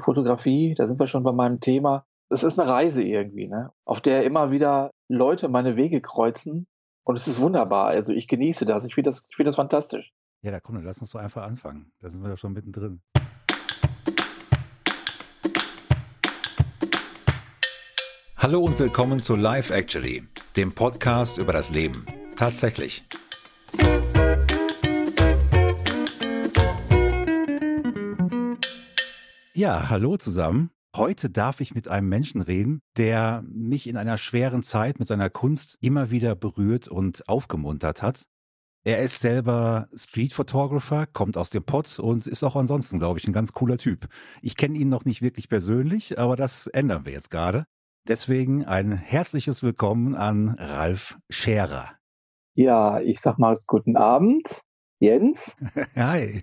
die Fotografie, da sind wir schon bei meinem Thema. Es ist eine Reise irgendwie, ne? auf der immer wieder Leute meine Wege kreuzen. Und es ist wunderbar. Also ich genieße das. Ich finde das, ich das fantastisch. Ja, da komm, dann lass uns doch einfach anfangen. Da sind wir doch schon mittendrin. Hallo und willkommen zu Life Actually, dem Podcast über das Leben. Tatsächlich. Ja, hallo zusammen. Heute darf ich mit einem Menschen reden, der mich in einer schweren Zeit mit seiner Kunst immer wieder berührt und aufgemuntert hat. Er ist selber Street Photographer, kommt aus dem Pott und ist auch ansonsten, glaube ich, ein ganz cooler Typ. Ich kenne ihn noch nicht wirklich persönlich, aber das ändern wir jetzt gerade. Deswegen ein herzliches Willkommen an Ralf Scherer. Ja, ich sag mal guten Abend, Jens. Hi.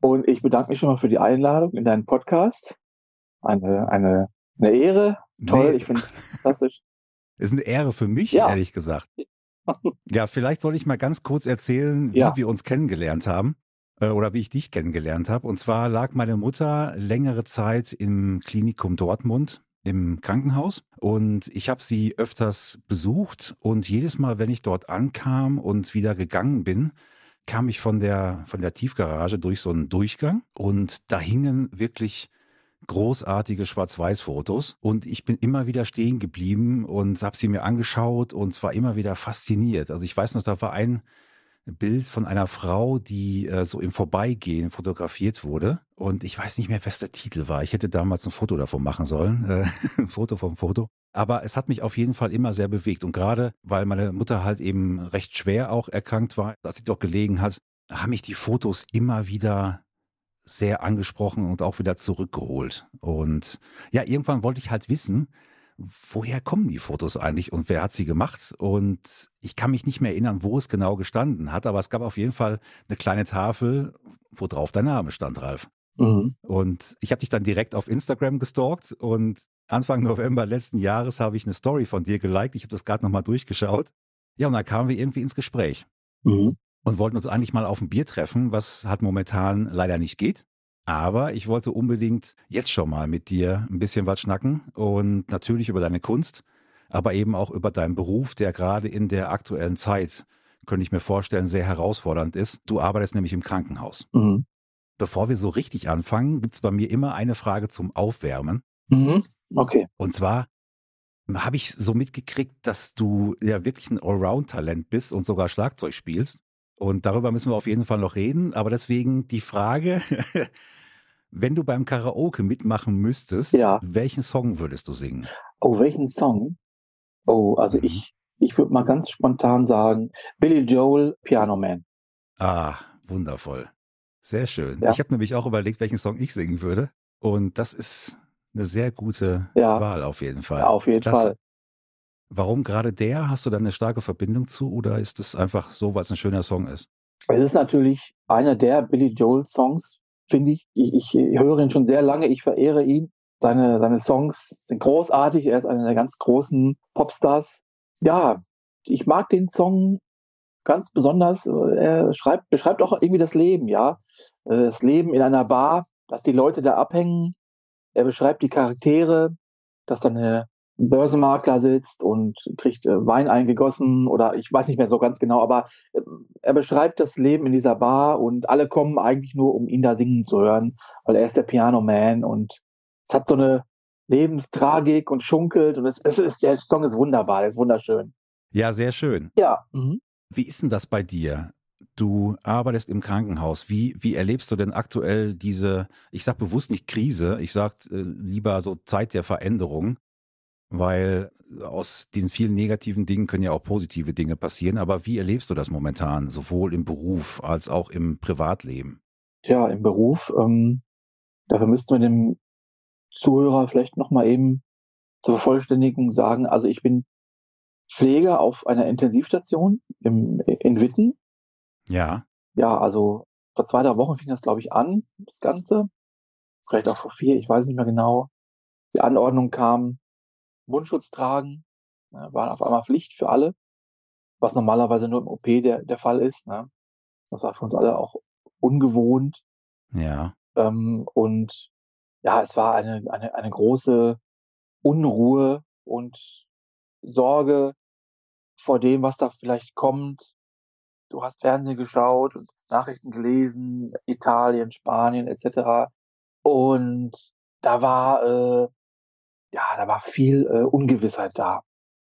Und ich bedanke mich schon mal für die Einladung in deinen Podcast. Eine, eine, eine Ehre. Toll, nee. ich finde es fantastisch. Ist eine Ehre für mich, ja. ehrlich gesagt. Ja, vielleicht soll ich mal ganz kurz erzählen, wie ja. wir uns kennengelernt haben äh, oder wie ich dich kennengelernt habe. Und zwar lag meine Mutter längere Zeit im Klinikum Dortmund im Krankenhaus und ich habe sie öfters besucht und jedes Mal, wenn ich dort ankam und wieder gegangen bin, kam ich von der, von der Tiefgarage durch so einen Durchgang und da hingen wirklich großartige Schwarz-Weiß-Fotos und ich bin immer wieder stehen geblieben und habe sie mir angeschaut und zwar immer wieder fasziniert. Also ich weiß noch, da war ein Bild von einer Frau, die äh, so im Vorbeigehen fotografiert wurde und ich weiß nicht mehr, was der Titel war. Ich hätte damals ein Foto davon machen sollen, äh, ein Foto vom Foto. Aber es hat mich auf jeden Fall immer sehr bewegt. Und gerade weil meine Mutter halt eben recht schwer auch erkrankt war, als sie doch gelegen hat, haben mich die Fotos immer wieder sehr angesprochen und auch wieder zurückgeholt. Und ja, irgendwann wollte ich halt wissen, woher kommen die Fotos eigentlich und wer hat sie gemacht? Und ich kann mich nicht mehr erinnern, wo es genau gestanden hat, aber es gab auf jeden Fall eine kleine Tafel, wo drauf dein Name stand, Ralf. Mhm. Und ich habe dich dann direkt auf Instagram gestalkt und Anfang November letzten Jahres habe ich eine Story von dir geliked. Ich habe das gerade nochmal durchgeschaut. Ja, und dann kamen wir irgendwie ins Gespräch. Mhm. Und wollten uns eigentlich mal auf ein Bier treffen, was halt momentan leider nicht geht. Aber ich wollte unbedingt jetzt schon mal mit dir ein bisschen was schnacken und natürlich über deine Kunst, aber eben auch über deinen Beruf, der gerade in der aktuellen Zeit, könnte ich mir vorstellen, sehr herausfordernd ist. Du arbeitest nämlich im Krankenhaus. Mhm. Bevor wir so richtig anfangen, gibt es bei mir immer eine Frage zum Aufwärmen. Mhm. Okay. Und zwar habe ich so mitgekriegt, dass du ja wirklich ein Allround-Talent bist und sogar Schlagzeug spielst. Und darüber müssen wir auf jeden Fall noch reden. Aber deswegen die Frage, wenn du beim Karaoke mitmachen müsstest, ja. welchen Song würdest du singen? Oh, welchen Song? Oh, also mhm. ich, ich würde mal ganz spontan sagen, Billy Joel, Piano Man. Ah, wundervoll. Sehr schön. Ja. Ich habe nämlich auch überlegt, welchen Song ich singen würde. Und das ist eine sehr gute ja. Wahl auf jeden Fall. Ja, auf jeden Klasse. Fall. Warum gerade der? Hast du da eine starke Verbindung zu oder ist es einfach so, weil es ein schöner Song ist? Es ist natürlich einer der Billy Joel Songs, finde ich. ich. Ich höre ihn schon sehr lange, ich verehre ihn. Seine, seine Songs sind großartig, er ist einer der ganz großen Popstars. Ja, ich mag den Song ganz besonders. Er schreibt, beschreibt auch irgendwie das Leben, ja. Das Leben in einer Bar, dass die Leute da abhängen. Er beschreibt die Charaktere, dass dann eine ein Börsenmakler sitzt und kriegt äh, Wein eingegossen oder ich weiß nicht mehr so ganz genau, aber äh, er beschreibt das Leben in dieser Bar und alle kommen eigentlich nur, um ihn da singen zu hören, weil er ist der Piano Man und es hat so eine Lebenstragik und schunkelt und es, es ist, der Song ist wunderbar, er ist wunderschön. Ja, sehr schön. Ja. Mhm. Wie ist denn das bei dir? Du arbeitest im Krankenhaus. Wie, wie erlebst du denn aktuell diese, ich sag bewusst nicht Krise, ich sag äh, lieber so Zeit der Veränderung? Weil aus den vielen negativen Dingen können ja auch positive Dinge passieren. Aber wie erlebst du das momentan, sowohl im Beruf als auch im Privatleben? Tja, im Beruf, ähm, dafür müssten wir dem Zuhörer vielleicht nochmal eben zur Vervollständigung sagen, also ich bin Pfleger auf einer Intensivstation im, in Witten. Ja. Ja, also vor zwei, drei Wochen fing das, glaube ich, an, das Ganze. Vielleicht auch vor vier, ich weiß nicht mehr genau. Die Anordnung kam, Mundschutz tragen, ne, war auf einmal Pflicht für alle, was normalerweise nur im OP der, der Fall ist. Ne? Das war für uns alle auch ungewohnt. Ja. Ähm, und ja, es war eine, eine, eine große Unruhe und Sorge vor dem, was da vielleicht kommt. Du hast Fernsehen geschaut und Nachrichten gelesen, Italien, Spanien etc. Und da war äh, ja, da war viel äh, Ungewissheit da.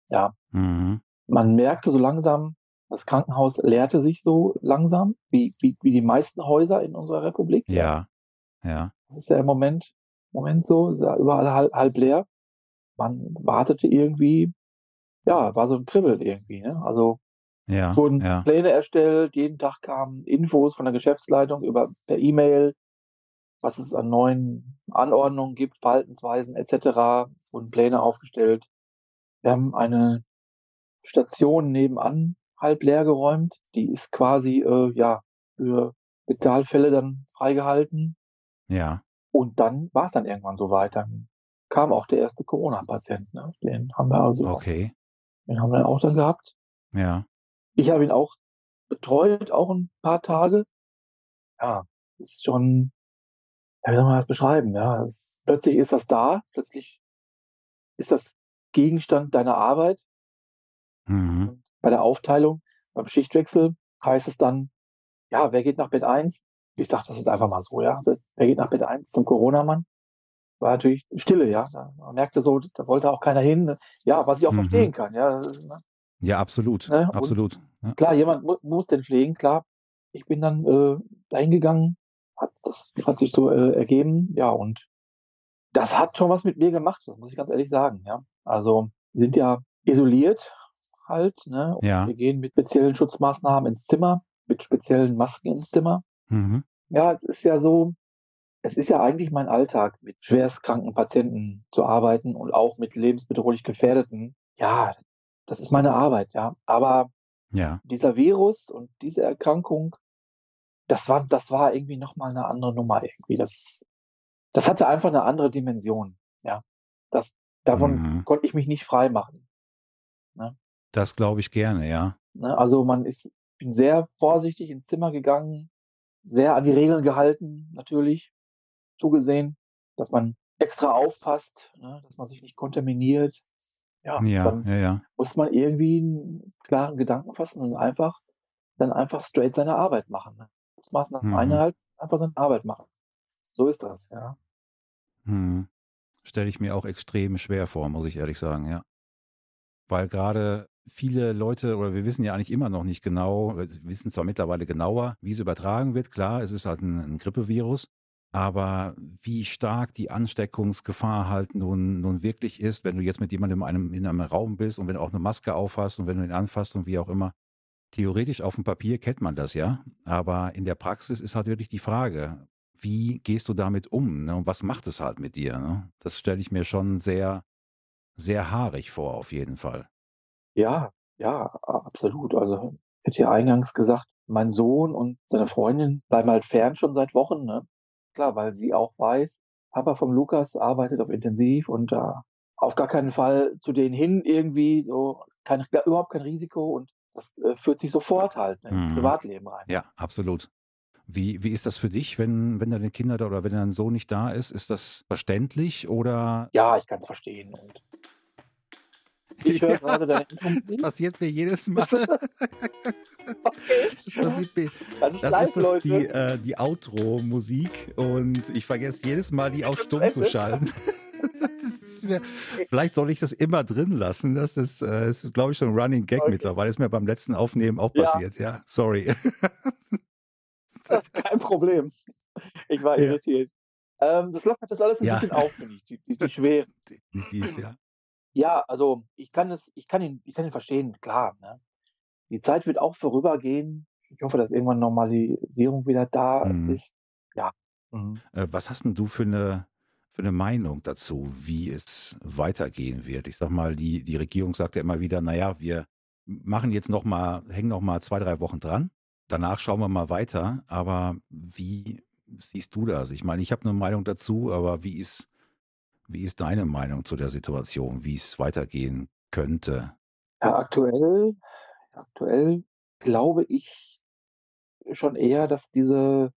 Ja. Mhm. Man merkte so langsam, das Krankenhaus leerte sich so langsam, wie, wie, wie die meisten Häuser in unserer Republik. Ja, ja. Das ist ja im Moment, Moment so, ist ja überall halb, halb leer. Man wartete irgendwie, ja, war so ein Kribbel irgendwie. Ne? Also ja, es wurden ja. Pläne erstellt, jeden Tag kamen Infos von der Geschäftsleitung über per E-Mail, was es an neuen Anordnungen gibt, Verhaltensweisen etc. Es wurden Pläne aufgestellt. Wir haben eine Station nebenan halb leer geräumt. Die ist quasi äh, ja für Spezialfälle dann freigehalten. Ja. Und dann war es dann irgendwann so weit. Dann kam auch der erste Corona-Patient. Ne? Den haben wir also. Okay. Auch, den haben wir auch dann gehabt. Ja. Ich habe ihn auch betreut, auch ein paar Tage. Ja, ist schon ja, wie soll man das beschreiben? Ja, es, plötzlich ist das da, plötzlich ist das Gegenstand deiner Arbeit. Mhm. Bei der Aufteilung, beim Schichtwechsel heißt es dann, ja, wer geht nach Bett 1? Ich sage das jetzt einfach mal so, ja. Wer geht nach Bett 1 zum Corona-Mann? War natürlich Stille, ja. Man merkte so, da wollte auch keiner hin. Ja, was ich auch mhm. verstehen kann, ja. Ne? Ja, absolut. Ne? Absolut. Ja. Klar, jemand mu muss den pflegen, klar. Ich bin dann äh, dahin gegangen, hat, das hat sich so äh, ergeben, ja, und das hat schon was mit mir gemacht, das muss ich ganz ehrlich sagen, ja. Also, sind ja isoliert halt, ne? Und ja. wir gehen mit speziellen Schutzmaßnahmen ins Zimmer, mit speziellen Masken ins Zimmer. Mhm. Ja, es ist ja so, es ist ja eigentlich mein Alltag, mit schwerstkranken Patienten zu arbeiten und auch mit lebensbedrohlich Gefährdeten. Ja, das ist meine Arbeit, ja. Aber ja. dieser Virus und diese Erkrankung, das war, das war irgendwie nochmal eine andere Nummer irgendwie. Das, das hatte einfach eine andere Dimension. Ja, das, davon mhm. konnte ich mich nicht frei machen. Ne? Das glaube ich gerne, ja. Ne? Also man ist, bin sehr vorsichtig ins Zimmer gegangen, sehr an die Regeln gehalten, natürlich, zugesehen, dass man extra aufpasst, ne? dass man sich nicht kontaminiert. Ja, ja, dann ja, ja. muss man irgendwie einen klaren Gedanken fassen und einfach dann einfach straight seine Arbeit machen. Ne? Maßnahmen mhm. einhalten, einfach seine Arbeit machen. So ist das, ja. Mhm. Stelle ich mir auch extrem schwer vor, muss ich ehrlich sagen, ja. Weil gerade viele Leute, oder wir wissen ja eigentlich immer noch nicht genau, wir wissen zwar mittlerweile genauer, wie es übertragen wird, klar, es ist halt ein, ein Grippevirus, aber wie stark die Ansteckungsgefahr halt nun, nun wirklich ist, wenn du jetzt mit jemandem in einem, in einem Raum bist und wenn du auch eine Maske aufhast und wenn du ihn anfasst und wie auch immer, theoretisch auf dem Papier kennt man das ja, aber in der Praxis ist halt wirklich die Frage, wie gehst du damit um ne? und was macht es halt mit dir? Ne? Das stelle ich mir schon sehr, sehr haarig vor, auf jeden Fall. Ja, ja, absolut. Also, ich hätte ja eingangs gesagt, mein Sohn und seine Freundin bleiben halt fern schon seit Wochen. Ne? Klar, weil sie auch weiß, Papa vom Lukas arbeitet auf Intensiv und da äh, auf gar keinen Fall zu denen hin irgendwie, so kein, überhaupt kein Risiko und das äh, führt sich sofort halt ne, ins mhm. Privatleben rein. Ja, absolut. Wie, wie ist das für dich, wenn, wenn deine Kinder da oder wenn dein Sohn nicht da ist? Ist das verständlich oder? Ja, ich kann es verstehen. Und ich höre ja, gerade deine Das passiert mir jedes Mal. okay. Das passiert mir. Das ist, das, ist das die, äh, die Outro-Musik und ich vergesse jedes Mal, die auf stumm zu schalten. mir, vielleicht soll ich das immer drin lassen. Das ist, äh, ist glaube ich, schon ein Running Gag okay. mittlerweile. Ist mir beim letzten Aufnehmen auch ja. passiert. Ja, sorry. das ist kein Problem. Ich war ja. irritiert. Ähm, das lockert das alles ein ja. bisschen auf, finde ich, die, die, die Schwere. Definitiv, ja. Ja, also ich kann es, ich kann ihn, ich kann ihn verstehen, klar. Ne? Die Zeit wird auch vorübergehen. Ich hoffe, dass irgendwann Normalisierung wieder da mhm. ist. Ja. Mhm. Äh, was hast denn du für eine für eine Meinung dazu, wie es weitergehen wird? Ich sag mal, die, die Regierung sagt ja immer wieder, naja, wir machen jetzt noch mal, hängen noch mal zwei, drei Wochen dran. Danach schauen wir mal weiter. Aber wie siehst du das? Ich meine, ich habe eine Meinung dazu, aber wie ist, wie ist deine Meinung zu der Situation, wie es weitergehen könnte? Ja, aktuell, aktuell glaube ich schon eher, dass diese,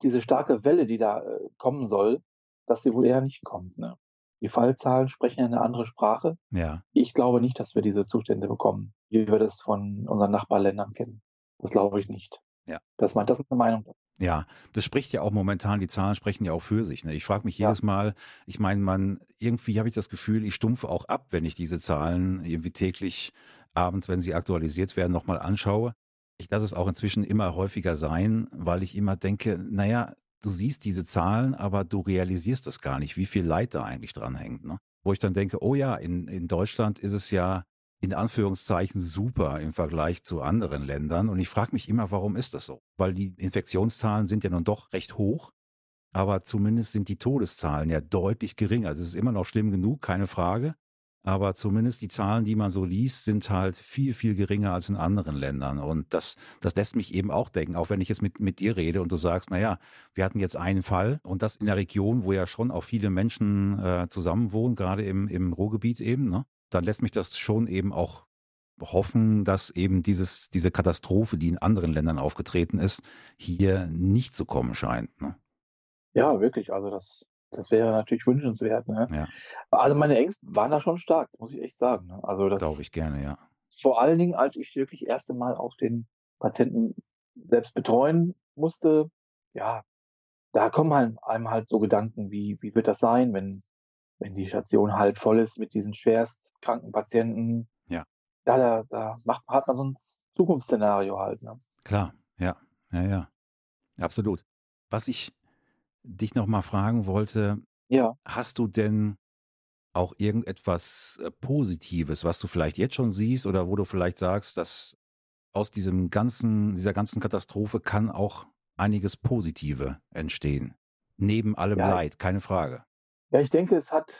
diese starke Welle, die da äh, kommen soll, dass sie wohl eher nicht kommt. Ne? Die Fallzahlen sprechen ja eine andere Sprache. Ja. Ich glaube nicht, dass wir diese Zustände bekommen, wie wir das von unseren Nachbarländern kennen. Das glaube ich nicht. Ja. Das, mein, das ist eine Meinung. Ja, das spricht ja auch momentan, die Zahlen sprechen ja auch für sich. Ne? Ich frage mich jedes ja. Mal, ich meine, man, irgendwie habe ich das Gefühl, ich stumpfe auch ab, wenn ich diese Zahlen irgendwie täglich abends, wenn sie aktualisiert werden, nochmal anschaue. Ich lasse es auch inzwischen immer häufiger sein, weil ich immer denke, naja, du siehst diese Zahlen, aber du realisierst das gar nicht, wie viel Leid da eigentlich dran hängt. Ne? Wo ich dann denke, oh ja, in, in Deutschland ist es ja in Anführungszeichen super im Vergleich zu anderen Ländern. Und ich frage mich immer, warum ist das so? Weil die Infektionszahlen sind ja nun doch recht hoch, aber zumindest sind die Todeszahlen ja deutlich geringer. Also es ist immer noch schlimm genug, keine Frage. Aber zumindest die Zahlen, die man so liest, sind halt viel, viel geringer als in anderen Ländern. Und das, das lässt mich eben auch denken, auch wenn ich jetzt mit, mit dir rede und du sagst, naja, wir hatten jetzt einen Fall und das in der Region, wo ja schon auch viele Menschen äh, zusammenwohnen, gerade im, im Ruhrgebiet eben, ne? dann lässt mich das schon eben auch hoffen, dass eben dieses, diese Katastrophe, die in anderen Ländern aufgetreten ist, hier nicht zu kommen scheint. Ne? Ja, wirklich. Also das, das wäre natürlich wünschenswert. Ne? Ja. Also meine Ängste waren da schon stark, muss ich echt sagen. Ne? Also das glaube ich gerne, ja. Vor allen Dingen, als ich wirklich das erste Mal auch den Patienten selbst betreuen musste, ja, da kommen halt einem halt so Gedanken, wie, wie wird das sein, wenn, wenn die Station halb voll ist mit diesen schwerst kranken Patienten. Ja. Ja, da, da macht, hat man so ein Zukunftsszenario halt. Ne? Klar, ja, ja, ja. Absolut. Was ich dich noch mal fragen wollte, ja. hast du denn auch irgendetwas äh, Positives, was du vielleicht jetzt schon siehst oder wo du vielleicht sagst, dass aus diesem ganzen, dieser ganzen Katastrophe kann auch einiges Positive entstehen? Neben allem ja. Leid, keine Frage. Ja, ich denke, es hat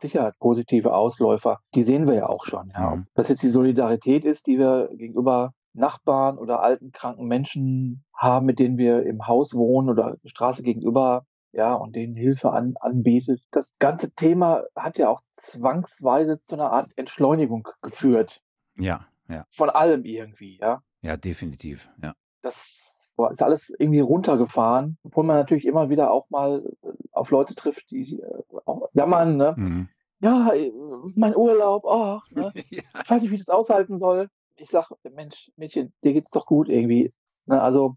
sicher positive Ausläufer. Die sehen wir ja auch schon. Ja. Mhm. Dass jetzt die Solidarität ist, die wir gegenüber Nachbarn oder alten, kranken Menschen haben, mit denen wir im Haus wohnen oder Straße gegenüber ja, und denen Hilfe an, anbietet. Das ganze Thema hat ja auch zwangsweise zu einer Art Entschleunigung geführt. Ja, ja. Von allem irgendwie, ja. Ja, definitiv, ja. Das ist alles irgendwie runtergefahren, obwohl man natürlich immer wieder auch mal äh, auf Leute trifft, die äh, auch jammern, ne? Mhm. Ja, äh, mein Urlaub, oh, ne? ja. ich weiß nicht, wie ich das aushalten soll. Ich sag, Mensch, Mädchen, dir geht's doch gut irgendwie. Ne? Also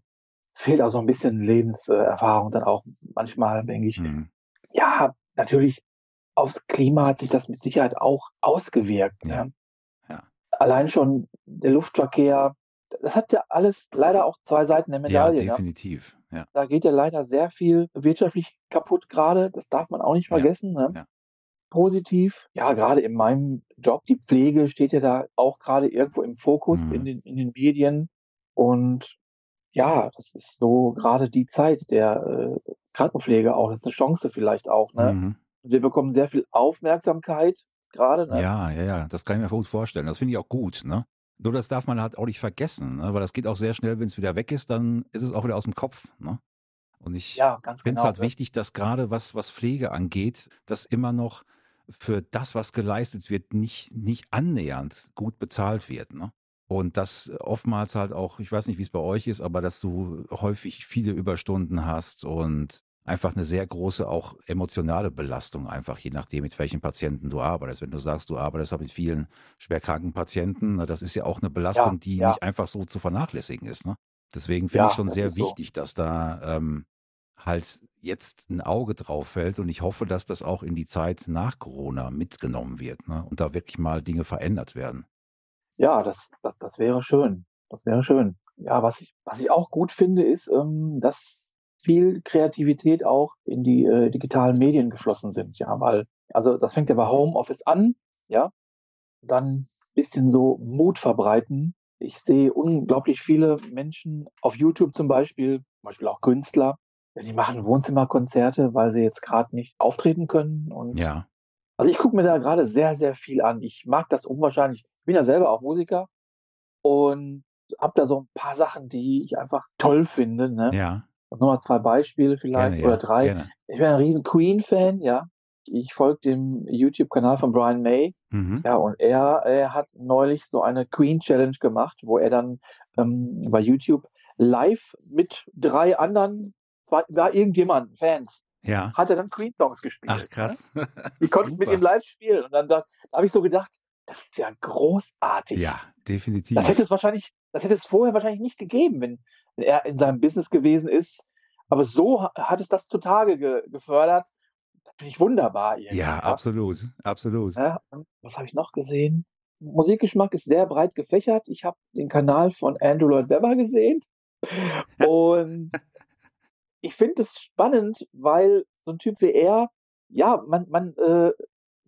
fehlt auch so ein bisschen Lebenserfahrung dann auch manchmal, denke ich. Mhm. Ja, natürlich aufs Klima hat sich das mit Sicherheit auch ausgewirkt. Ja. Ne? ja. Allein schon der Luftverkehr, das hat ja alles leider auch zwei Seiten der Medaille. Ja, ne? definitiv. Ja. Da geht ja leider sehr viel wirtschaftlich kaputt gerade. Das darf man auch nicht vergessen. Ne? Ja. Positiv, ja, gerade in meinem Job, die Pflege steht ja da auch gerade irgendwo im Fokus mhm. in, den, in den Medien. Und ja, das ist so gerade die Zeit der äh, Krankenpflege auch. Das ist eine Chance vielleicht auch. Ne? Mhm. Wir bekommen sehr viel Aufmerksamkeit gerade. Ne? Ja, ja, ja, das kann ich mir gut vorstellen. Das finde ich auch gut. Ne? Nur das darf man halt auch nicht vergessen, ne? weil das geht auch sehr schnell, wenn es wieder weg ist, dann ist es auch wieder aus dem Kopf. Ne? Und ich ja, finde es genau, halt ne? wichtig, dass gerade was, was Pflege angeht, dass immer noch für das, was geleistet wird, nicht, nicht annähernd gut bezahlt wird. Ne? Und das oftmals halt auch, ich weiß nicht, wie es bei euch ist, aber dass du häufig viele Überstunden hast und einfach eine sehr große auch emotionale Belastung einfach, je nachdem, mit welchen Patienten du arbeitest. Wenn du sagst, du arbeitest mit vielen schwerkranken Patienten, das ist ja auch eine Belastung, ja, die ja. nicht einfach so zu vernachlässigen ist. Ne? Deswegen finde ja, ich schon sehr wichtig, so. dass da ähm, halt jetzt ein Auge drauf fällt und ich hoffe, dass das auch in die Zeit nach Corona mitgenommen wird ne? und da wirklich mal Dinge verändert werden. Ja, das, das, das wäre schön. Das wäre schön. Ja, was ich, was ich auch gut finde, ist, ähm, dass viel Kreativität auch in die äh, digitalen Medien geflossen sind. Ja, weil, also das fängt ja bei Homeoffice an, ja, dann bisschen so Mut verbreiten. Ich sehe unglaublich viele Menschen auf YouTube zum Beispiel, zum Beispiel auch Künstler, die machen Wohnzimmerkonzerte, weil sie jetzt gerade nicht auftreten können. Und ja. Also ich gucke mir da gerade sehr, sehr viel an. Ich mag das unwahrscheinlich bin ja selber auch Musiker und habe da so ein paar Sachen, die ich einfach toll finde. Ne? Ja. Und nochmal zwei Beispiele vielleicht gerne, oder ja, drei. Gerne. Ich bin ein riesen Queen-Fan, ja. Ich folge dem YouTube-Kanal von Brian May. Mhm. Ja, und er, er hat neulich so eine Queen-Challenge gemacht, wo er dann ähm, bei YouTube live mit drei anderen, zwar, war irgendjemand, Fans, ja. hat er dann Queen-Songs gespielt. Ach, krass. Ne? Die konnte ich mit ihm live spielen. Und dann da, da habe ich so gedacht, das ist ja großartig. Ja, definitiv. Das hätte es wahrscheinlich, das hätte es vorher wahrscheinlich nicht gegeben, wenn, wenn er in seinem Business gewesen ist. Aber so hat es das zutage ge gefördert. Das finde ich wunderbar. Ja, ja, absolut, absolut. Ja, was habe ich noch gesehen? Musikgeschmack ist sehr breit gefächert. Ich habe den Kanal von Andrew Lloyd Webber gesehen. Und ich finde es spannend, weil so ein Typ wie er, ja, man, man äh,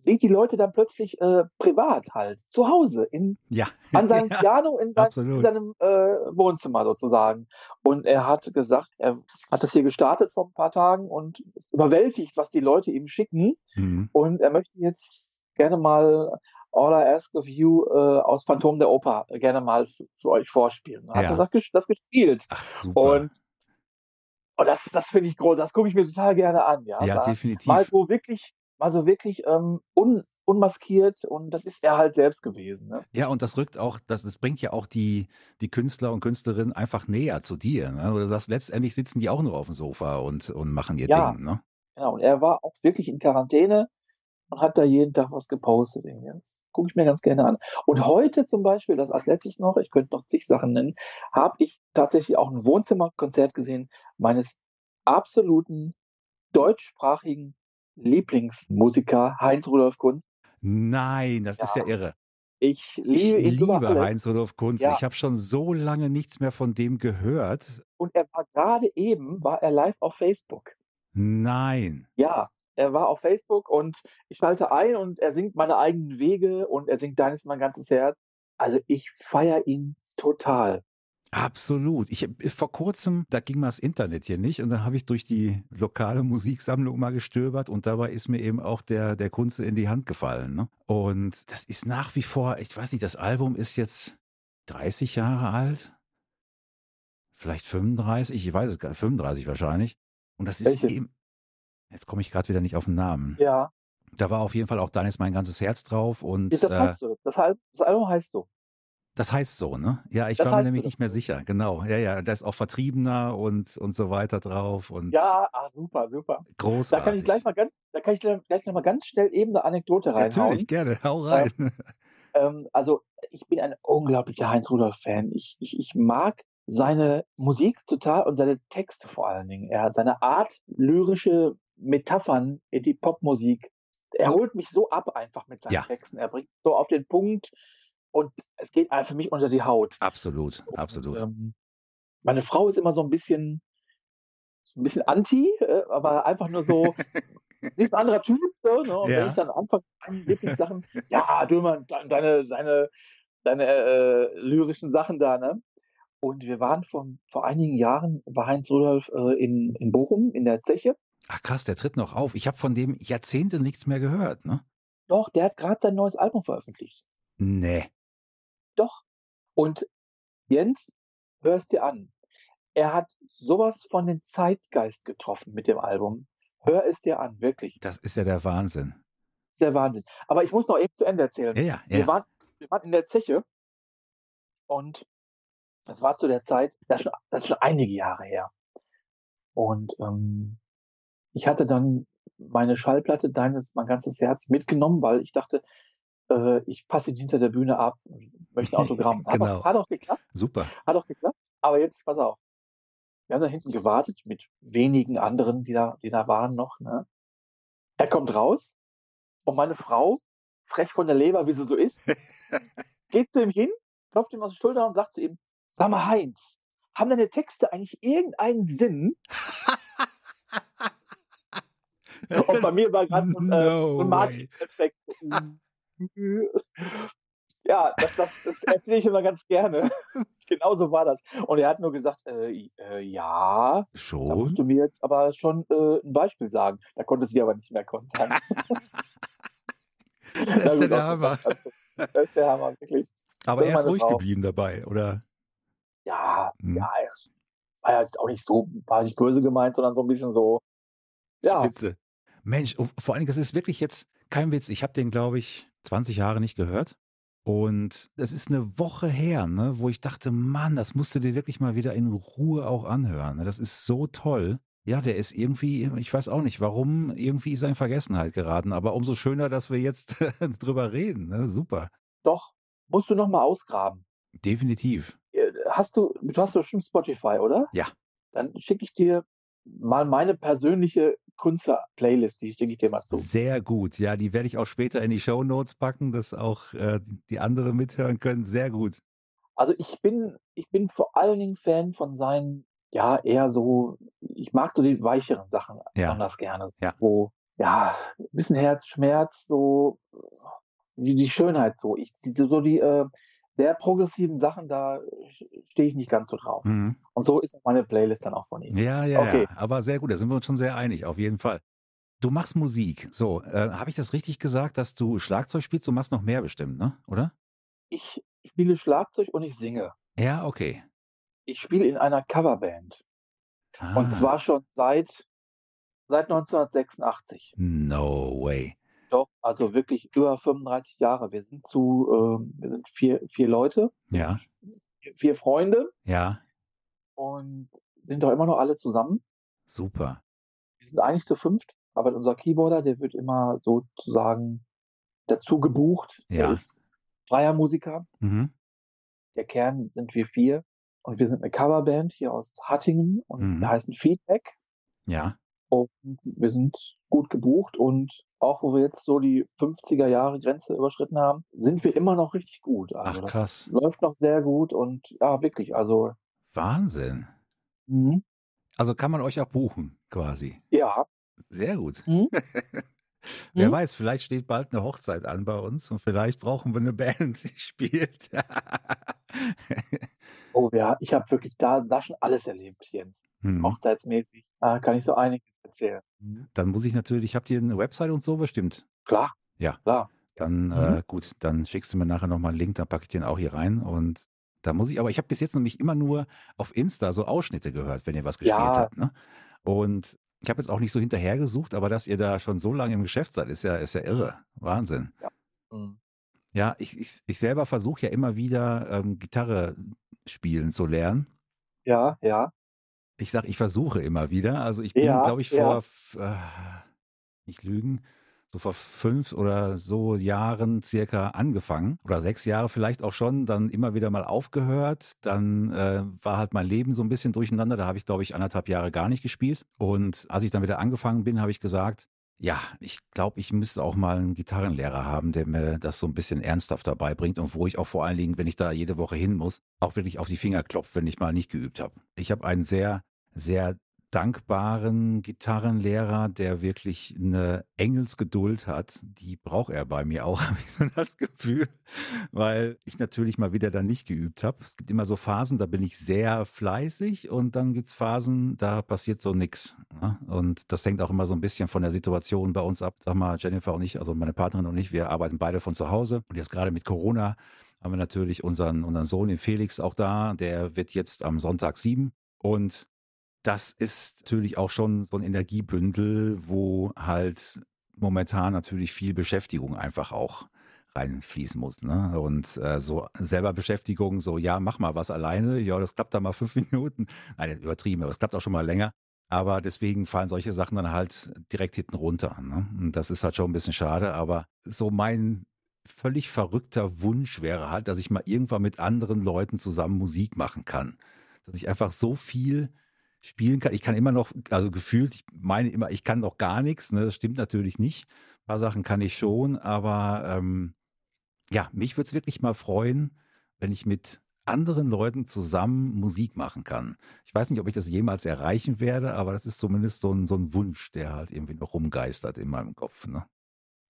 sieht die Leute dann plötzlich äh, privat halt, zu Hause, in, ja. an seinem ja, Piano, in, sein, in seinem äh, Wohnzimmer sozusagen. Und er hat gesagt, er hat das hier gestartet vor ein paar Tagen und ist überwältigt, was die Leute ihm schicken. Mhm. Und er möchte jetzt gerne mal All I Ask of You äh, aus Phantom der Oper gerne mal für euch vorspielen. Hat ja. er das, das gespielt. Ach, super. Und und das, das finde ich groß, das gucke ich mir total gerne an, ja. Ja, definitiv. Mal so wirklich, mal so wirklich ähm, un, unmaskiert und das ist er halt selbst gewesen. Ne? Ja, und das rückt auch, das, das bringt ja auch die, die Künstler und Künstlerinnen einfach näher zu dir. Ne? Du sagst, letztendlich sitzen die auch nur auf dem Sofa und, und machen ihr ja, Ding. Ne? Genau, und er war auch wirklich in Quarantäne und hat da jeden Tag was gepostet. Das gucke ich mir ganz gerne an. Und heute zum Beispiel, das als letztes noch, ich könnte noch zig Sachen nennen, habe ich tatsächlich auch ein Wohnzimmerkonzert gesehen meines absoluten deutschsprachigen Lieblingsmusiker Heinz Rudolf Kunz. Nein, das ja. ist ja irre. Ich liebe, ich liebe Heinz Rudolf Kunz. Ja. Ich habe schon so lange nichts mehr von dem gehört. Und er war gerade eben, war er live auf Facebook. Nein. Ja, er war auf Facebook und ich schalte ein und er singt meine eigenen Wege und er singt Deines mein ganzes Herz. Also ich feiere ihn total. Absolut. Ich vor kurzem, da ging mal das Internet hier nicht und da habe ich durch die lokale Musiksammlung mal gestöbert und dabei ist mir eben auch der der Kunze in die Hand gefallen. Ne? Und das ist nach wie vor, ich weiß nicht, das Album ist jetzt 30 Jahre alt, vielleicht 35, ich weiß es gar nicht, 35 wahrscheinlich. Und das ist Welche? eben, jetzt komme ich gerade wieder nicht auf den Namen. Ja. Da war auf jeden Fall auch Dann ist mein ganzes Herz drauf und. Ja, das heißt so. Das, das Album heißt so. Das heißt so, ne? Ja, ich das war mir nämlich nicht mehr sicher. Genau. Ja, ja, da ist auch Vertriebener und, und so weiter drauf. Und ja, ah, super, super. Großartig. Da kann ich gleich mal ganz, da kann ich gleich noch mal ganz schnell eben eine Anekdote reinhauen. Natürlich, gerne, hau rein. Ähm, ähm, also, ich bin ein unglaublicher Heinz-Rudolf-Fan. Ich, ich, ich mag seine Musik total und seine Texte vor allen Dingen. Er hat seine Art, lyrische Metaphern in die Popmusik. Er holt mich so ab einfach mit seinen ja. Texten. Er bringt so auf den Punkt, und es geht einfach für mich unter die Haut. Absolut, absolut. Und, ähm, meine Frau ist immer so ein bisschen, ein bisschen anti, äh, aber einfach nur so, sie ist ein anderer Typ, so, ne? Und ja. wenn ich dann anfange, meine Lieblingssachen, ja, du immer deine, deine, deine äh, lyrischen Sachen da, ne? Und wir waren vor, vor einigen Jahren bei Heinz Rudolf äh, in, in Bochum in der Zeche. Ach krass, der tritt noch auf. Ich habe von dem Jahrzehnte nichts mehr gehört, ne? Doch, der hat gerade sein neues Album veröffentlicht. Nee. Doch. Und Jens, hörst dir an. Er hat sowas von den Zeitgeist getroffen mit dem Album. Hör es dir an, wirklich. Das ist ja der Wahnsinn. Das ist der Wahnsinn. Aber ich muss noch eben zu Ende erzählen. Ja, ja, wir. Waren, wir waren in der Zeche und das war zu der Zeit, das ist schon, das ist schon einige Jahre her. Und ähm, ich hatte dann meine Schallplatte Deines, mein ganzes Herz mitgenommen, weil ich dachte, äh, ich passe ihn hinter der Bühne ab, möchte ein Autogramm. genau. Hat, auch, hat auch geklappt. Super. Hat auch geklappt. Aber jetzt, pass auf. Wir haben da hinten gewartet mit wenigen anderen, die da, die da waren noch. Ne? Er kommt raus und meine Frau, frech von der Leber, wie sie so ist, geht zu ihm hin, klopft ihm auf die Schulter und sagt zu ihm, sag mal Heinz, haben deine Texte eigentlich irgendeinen Sinn? und bei mir war gerade so ein, äh, no so ein Martin-Effekt. Ja, das, das, das erzähle ich immer ganz gerne. Genauso war das. Und er hat nur gesagt, äh, äh, ja, schon. Da musst du mir jetzt aber schon äh, ein Beispiel sagen. Da konnte sie aber nicht mehr kontern. das ist der Hammer. Das ist der Hammer, wirklich. Aber er ist ruhig Frau. geblieben dabei, oder? Ja, hm. ja, war ja jetzt auch nicht so, war nicht böse gemeint, sondern so ein bisschen so, ja. Spitze. Mensch, vor allen Dingen, das ist wirklich jetzt kein Witz. Ich habe den, glaube ich, 20 Jahre nicht gehört. Und das ist eine Woche her, ne, wo ich dachte, Mann, das musst du dir wirklich mal wieder in Ruhe auch anhören. Ne? Das ist so toll. ja, der ist irgendwie, ich weiß auch nicht, warum, irgendwie ist er in Vergessenheit geraten. Aber umso schöner, dass wir jetzt drüber reden. Ne? Super. Doch, musst du nochmal ausgraben. Definitiv. Äh, hast du, du hast bestimmt Spotify, oder? Ja. Dann schicke ich dir mal meine persönliche Künstler-Playlist, die schicke ich dir mal zu. Sehr gut. Ja, die werde ich auch später in die Show Notes packen, dass auch äh, die anderen mithören können. Sehr gut. Also ich bin, ich bin vor allen Dingen Fan von seinen ja, eher so, ich mag so die weicheren Sachen ja. besonders gerne. Ja. Wo, ja, ein bisschen Herzschmerz, so, die, die Schönheit so. Ich, die, so die, äh, sehr progressiven Sachen, da stehe ich nicht ganz so drauf. Mhm. Und so ist meine Playlist dann auch von ihm. Ja, ja, okay. ja, aber sehr gut, da sind wir uns schon sehr einig, auf jeden Fall. Du machst Musik. So, äh, habe ich das richtig gesagt, dass du Schlagzeug spielst? Du machst noch mehr bestimmt, ne? Oder? Ich spiele Schlagzeug und ich singe. Ja, okay ich spiele in einer Coverband. Ah. Und zwar schon seit, seit 1986. No way. Doch, also wirklich über 35 Jahre. Wir sind zu, äh, wir sind vier, vier Leute. Ja. Vier Freunde. Ja. Und sind doch immer noch alle zusammen. Super. Wir sind eigentlich zu fünft, aber unser Keyboarder, der wird immer sozusagen dazu gebucht. Ja. Der ist freier Musiker. Mhm. Der Kern sind wir vier. Und wir sind eine Coverband hier aus Hattingen und mhm. wir heißen Feedback. Ja. Und wir sind gut gebucht und auch wo wir jetzt so die 50er Jahre Grenze überschritten haben, sind wir immer noch richtig gut. Also Ach krass. läuft noch sehr gut und ja, wirklich, also. Wahnsinn. Mhm. Also kann man euch auch buchen, quasi. Ja. Sehr gut. Mhm. Wer hm? weiß, vielleicht steht bald eine Hochzeit an bei uns und vielleicht brauchen wir eine Band, die spielt. oh ja, ich habe wirklich da, da schon alles erlebt, Jens. Hm. Hochzeitsmäßig. Da kann ich so einiges erzählen. Mhm. Dann muss ich natürlich, habt ihr eine Website und so bestimmt? Klar. Ja. Klar. Dann, mhm. äh, gut, dann schickst du mir nachher nochmal einen Link, dann packe ich den auch hier rein und da muss ich, aber ich habe bis jetzt nämlich immer nur auf Insta so Ausschnitte gehört, wenn ihr was gespielt ja. habt. Ne? Und ich habe jetzt auch nicht so hinterhergesucht, aber dass ihr da schon so lange im Geschäft seid, ist ja, ist ja irre. Wahnsinn. Ja, mhm. ja ich, ich, ich selber versuche ja immer wieder ähm, Gitarre spielen zu lernen. Ja, ja. Ich sage, ich versuche immer wieder. Also ich bin, ja, glaube ich, vor, ja. äh, nicht lügen, so vor fünf oder so Jahren circa angefangen oder sechs Jahre vielleicht auch schon, dann immer wieder mal aufgehört. Dann äh, war halt mein Leben so ein bisschen durcheinander. Da habe ich, glaube ich, anderthalb Jahre gar nicht gespielt. Und als ich dann wieder angefangen bin, habe ich gesagt, ja, ich glaube, ich müsste auch mal einen Gitarrenlehrer haben, der mir das so ein bisschen ernsthaft dabei bringt und wo ich auch vor allen Dingen, wenn ich da jede Woche hin muss, auch wirklich auf die Finger klopft, wenn ich mal nicht geübt habe. Ich habe einen sehr, sehr dankbaren Gitarrenlehrer, der wirklich eine Engelsgeduld hat. Die braucht er bei mir auch, habe ich so das Gefühl, weil ich natürlich mal wieder da nicht geübt habe. Es gibt immer so Phasen, da bin ich sehr fleißig und dann gibt's Phasen, da passiert so nix. Ne? Und das hängt auch immer so ein bisschen von der Situation bei uns ab. Sag mal, Jennifer und ich, also meine Partnerin und ich, wir arbeiten beide von zu Hause und jetzt gerade mit Corona haben wir natürlich unseren, unseren Sohn, den Felix, auch da. Der wird jetzt am Sonntag sieben. Und das ist natürlich auch schon so ein Energiebündel, wo halt momentan natürlich viel Beschäftigung einfach auch reinfließen muss. Ne? Und äh, so selber Beschäftigung, so ja, mach mal was alleine, ja, das klappt dann mal fünf Minuten. Nein, übertrieben, aber es klappt auch schon mal länger. Aber deswegen fallen solche Sachen dann halt direkt hinten runter. Ne? Und das ist halt schon ein bisschen schade. Aber so mein völlig verrückter Wunsch wäre halt, dass ich mal irgendwann mit anderen Leuten zusammen Musik machen kann. Dass ich einfach so viel spielen kann. Ich kann immer noch, also gefühlt, ich meine immer, ich kann noch gar nichts. Ne? Das stimmt natürlich nicht. Ein paar Sachen kann ich schon, aber ähm, ja, mich würde es wirklich mal freuen, wenn ich mit anderen Leuten zusammen Musik machen kann. Ich weiß nicht, ob ich das jemals erreichen werde, aber das ist zumindest so ein, so ein Wunsch, der halt irgendwie noch rumgeistert in meinem Kopf. Ne?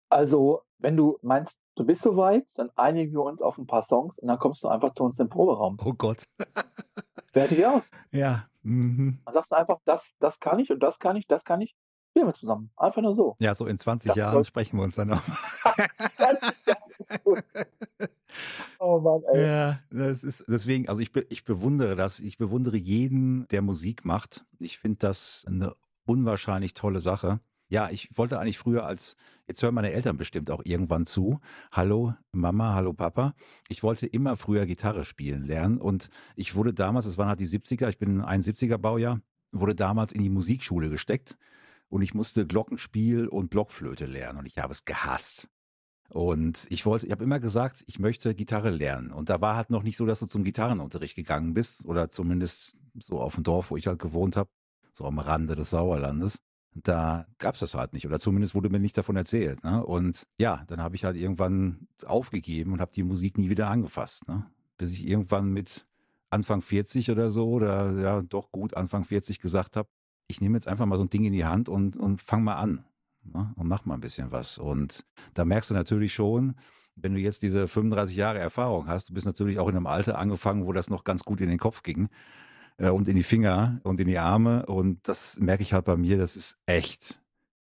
Also, wenn du meinst, du bist soweit, dann einigen wir uns auf ein paar Songs und dann kommst du einfach zu uns im Proberaum. Oh Gott. Fertig aus. Ja. Mhm. Dann sagst du einfach, das, das kann ich und das kann ich, das kann ich. Spielen wir zusammen. Einfach nur so. Ja, so in 20 das Jahren sprechen wir uns dann noch. oh Mann, ey. Ja, das ist deswegen, also ich, ich bewundere das. Ich bewundere jeden, der Musik macht. Ich finde das eine unwahrscheinlich tolle Sache. Ja, ich wollte eigentlich früher als, jetzt hören meine Eltern bestimmt auch irgendwann zu. Hallo Mama, hallo Papa. Ich wollte immer früher Gitarre spielen lernen und ich wurde damals, es waren halt die 70er, ich bin ein 71er Baujahr, wurde damals in die Musikschule gesteckt und ich musste Glockenspiel und Blockflöte lernen und ich habe es gehasst. Und ich wollte, ich habe immer gesagt, ich möchte Gitarre lernen. Und da war halt noch nicht so, dass du zum Gitarrenunterricht gegangen bist oder zumindest so auf dem Dorf, wo ich halt gewohnt habe, so am Rande des Sauerlandes. Da gab's das halt nicht oder zumindest wurde mir nicht davon erzählt. Ne? Und ja, dann habe ich halt irgendwann aufgegeben und habe die Musik nie wieder angefasst. Ne? Bis ich irgendwann mit Anfang 40 oder so oder ja doch gut Anfang 40 gesagt habe, ich nehme jetzt einfach mal so ein Ding in die Hand und, und fang mal an ne? und mach mal ein bisschen was. Und da merkst du natürlich schon, wenn du jetzt diese 35 Jahre Erfahrung hast, du bist natürlich auch in einem Alter angefangen, wo das noch ganz gut in den Kopf ging äh, und in die Finger und in die Arme. Und das merke ich halt bei mir, das ist echt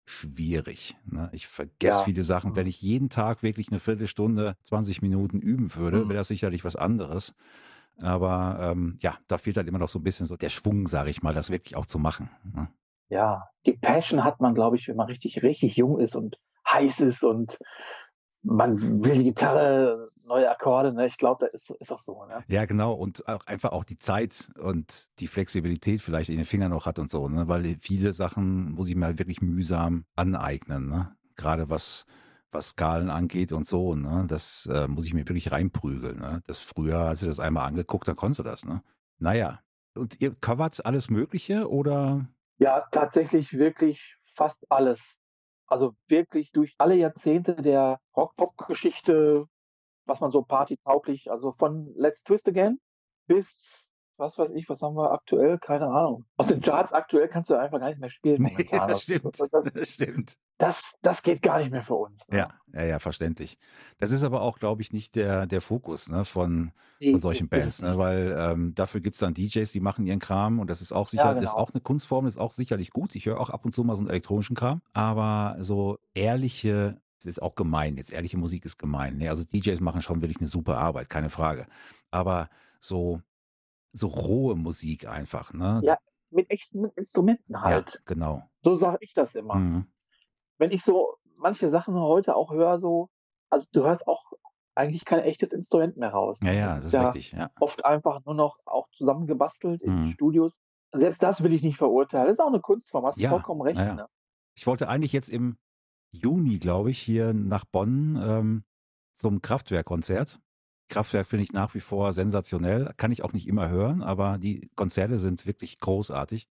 schwierig. Ne? Ich vergesse ja. viele Sachen. Wenn ich jeden Tag wirklich eine Viertelstunde, 20 Minuten üben würde, mhm. wäre das sicherlich was anderes. Aber ähm, ja, da fehlt halt immer noch so ein bisschen so der Schwung, sage ich mal, das wirklich auch zu machen. Ne? Ja, die Passion hat man, glaube ich, wenn man richtig, richtig jung ist und heiß ist und man will die Gitarre, neue Akkorde, ne? Ich glaube, das ist, ist auch so, ne? Ja, genau. Und auch einfach auch die Zeit und die Flexibilität vielleicht in den Fingern noch hat und so, ne? Weil viele Sachen muss ich mir wirklich mühsam aneignen, ne? Gerade was was Skalen angeht und so, ne? Das äh, muss ich mir wirklich reinprügeln. Ne? Das früher, als du das einmal angeguckt, dann konntest du das, ne? Naja. Und ihr covert alles Mögliche oder? Ja, tatsächlich wirklich fast alles. Also wirklich durch alle Jahrzehnte der Rock-Pop-Geschichte, was man so partytauglich, also von Let's Twist Again bis was weiß ich, was haben wir aktuell? Keine Ahnung. Aus den Charts aktuell kannst du einfach gar nicht mehr spielen. Ja, das stimmt. Das, das, stimmt. Das, das geht gar nicht mehr für uns. Ne? Ja, ja, ja, verständlich. Das ist aber auch, glaube ich, nicht der, der Fokus ne, von, nee, von solchen Bands, ne, weil ähm, dafür gibt's dann DJs, die machen ihren Kram und das ist auch sicher, ja, genau. ist auch eine Kunstform, ist auch sicherlich gut. Ich höre auch ab und zu mal so einen elektronischen Kram, aber so ehrliche das ist auch gemein. Jetzt ehrliche Musik ist gemein. Ne? Also DJs machen schon wirklich eine super Arbeit, keine Frage. Aber so so rohe Musik einfach, ne? Ja, mit echten Instrumenten halt. Ja, genau. So sage ich das immer. Mhm. Wenn ich so manche Sachen heute auch höre, so, also du hörst auch eigentlich kein echtes Instrument mehr raus. Ja, ja, das, das ist ja richtig. Ja. Oft einfach nur noch auch zusammengebastelt mhm. in Studios. Selbst das will ich nicht verurteilen. Das ist auch eine Kunstform, hast ja, vollkommen recht. Ja. Ne? Ich wollte eigentlich jetzt im Juni, glaube ich, hier nach Bonn ähm, zum Kraftwerkkonzert. Kraftwerk finde ich nach wie vor sensationell. Kann ich auch nicht immer hören, aber die Konzerte sind wirklich großartig.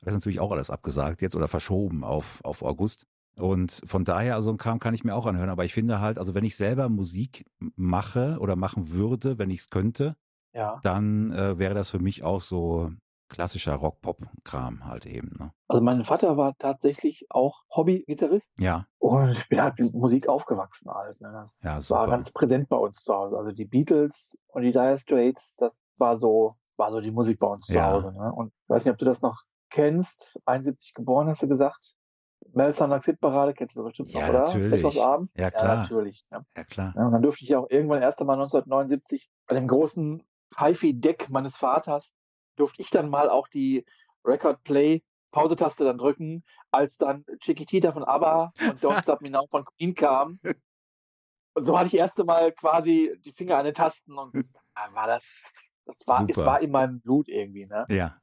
Das ist natürlich auch alles abgesagt jetzt oder verschoben auf, auf August. Und von daher, also ein Kram kann ich mir auch anhören. Aber ich finde halt, also wenn ich selber Musik mache oder machen würde, wenn ich es könnte, ja. dann äh, wäre das für mich auch so klassischer Rock-Pop-Kram halt eben. Ne? Also mein Vater war tatsächlich auch Hobby-Gitarrist. Ja. Und ich bin halt mit Musik aufgewachsen halt. Ne? Das ja, super. war ganz präsent bei uns zu Hause. Also die Beatles und die Dire Straits, das war so, war so die Musik bei uns ja. zu Hause. Ne? Und ich weiß nicht, ob du das noch kennst. 71 geboren, hast du gesagt. Mel Sanders Hitparade kennst du bestimmt ja, noch, oder? Natürlich. abends. Ja, klar. Ja, natürlich. Ja. ja klar. Ja, und dann durfte ich auch irgendwann erst einmal 1979 bei dem großen HiFi-Deck meines Vaters durfte ich dann mal auch die Record Play Pause-Taste dann drücken, als dann Chiquitita von ABBA und Don't Stop Me Now von Queen kam. Und so hatte ich erste Mal quasi die Finger an den Tasten und war das, das war, es war in meinem Blut irgendwie, ne? Ja.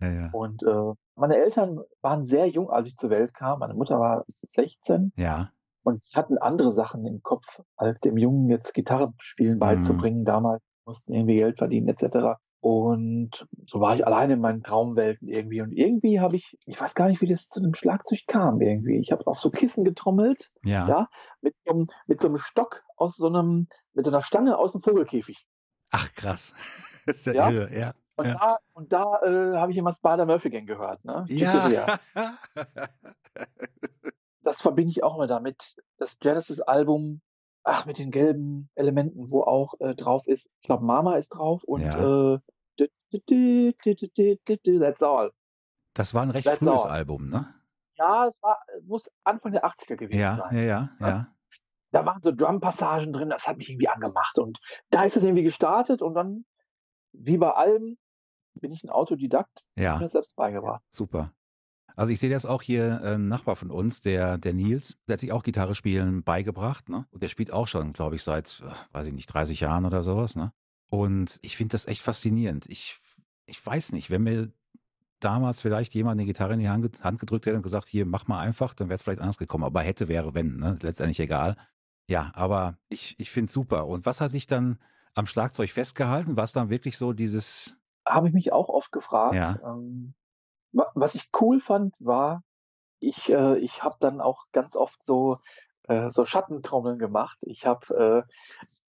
ja, ja. Und äh, meine Eltern waren sehr jung, als ich zur Welt kam. Meine Mutter war 16. Ja. Und ich hatten andere Sachen im Kopf, als dem Jungen jetzt Gitarre spielen mhm. beizubringen. Mhm. Damals mussten irgendwie Geld verdienen, etc. Und so war ich alleine in meinen Traumwelten irgendwie. Und irgendwie habe ich, ich weiß gar nicht, wie das zu dem Schlagzeug kam irgendwie. Ich habe auf so Kissen getrommelt, ja, ja mit, so einem, mit so einem Stock aus so einem, mit so einer Stange aus dem Vogelkäfig. Ach krass. das ist ja, ja. ja. Und ja. da, und da äh, habe ich immer Spider Murphy Gang gehört, ne? Ja. das verbinde ich auch immer damit. Das Genesis-Album ach, mit den gelben Elementen, wo auch äh, drauf ist, ich glaube, Mama ist drauf und ja. äh, That's All. Das war ein recht That's frühes all. Album, ne? Ja, es war, muss Anfang der 80er gewesen ja, sein. Ja, ja, ja, ja. Da waren so Drum-Passagen drin, das hat mich irgendwie angemacht. Und da ist es irgendwie gestartet und dann, wie bei allem, bin ich ein Autodidakt. Ja. Mir selbst beigebracht. Super. Also ich sehe das auch hier, äh, ein Nachbar von uns, der, der Nils, der hat sich auch Gitarre spielen beigebracht, ne? Und der spielt auch schon, glaube ich, seit, äh, weiß ich nicht, 30 Jahren oder sowas, ne? Und ich finde das echt faszinierend. Ich, ich weiß nicht, wenn mir damals vielleicht jemand eine Gitarre in die Hand, Hand gedrückt hätte und gesagt, hier, mach mal einfach, dann wäre es vielleicht anders gekommen. Aber hätte, wäre, wenn, ne? letztendlich egal. Ja, aber ich, ich finde es super. Und was hat dich dann am Schlagzeug festgehalten? War es dann wirklich so dieses... Habe ich mich auch oft gefragt. Ja. Ähm, was ich cool fand, war, ich, äh, ich habe dann auch ganz oft so, äh, so Schattentrommeln gemacht. Ich habe äh,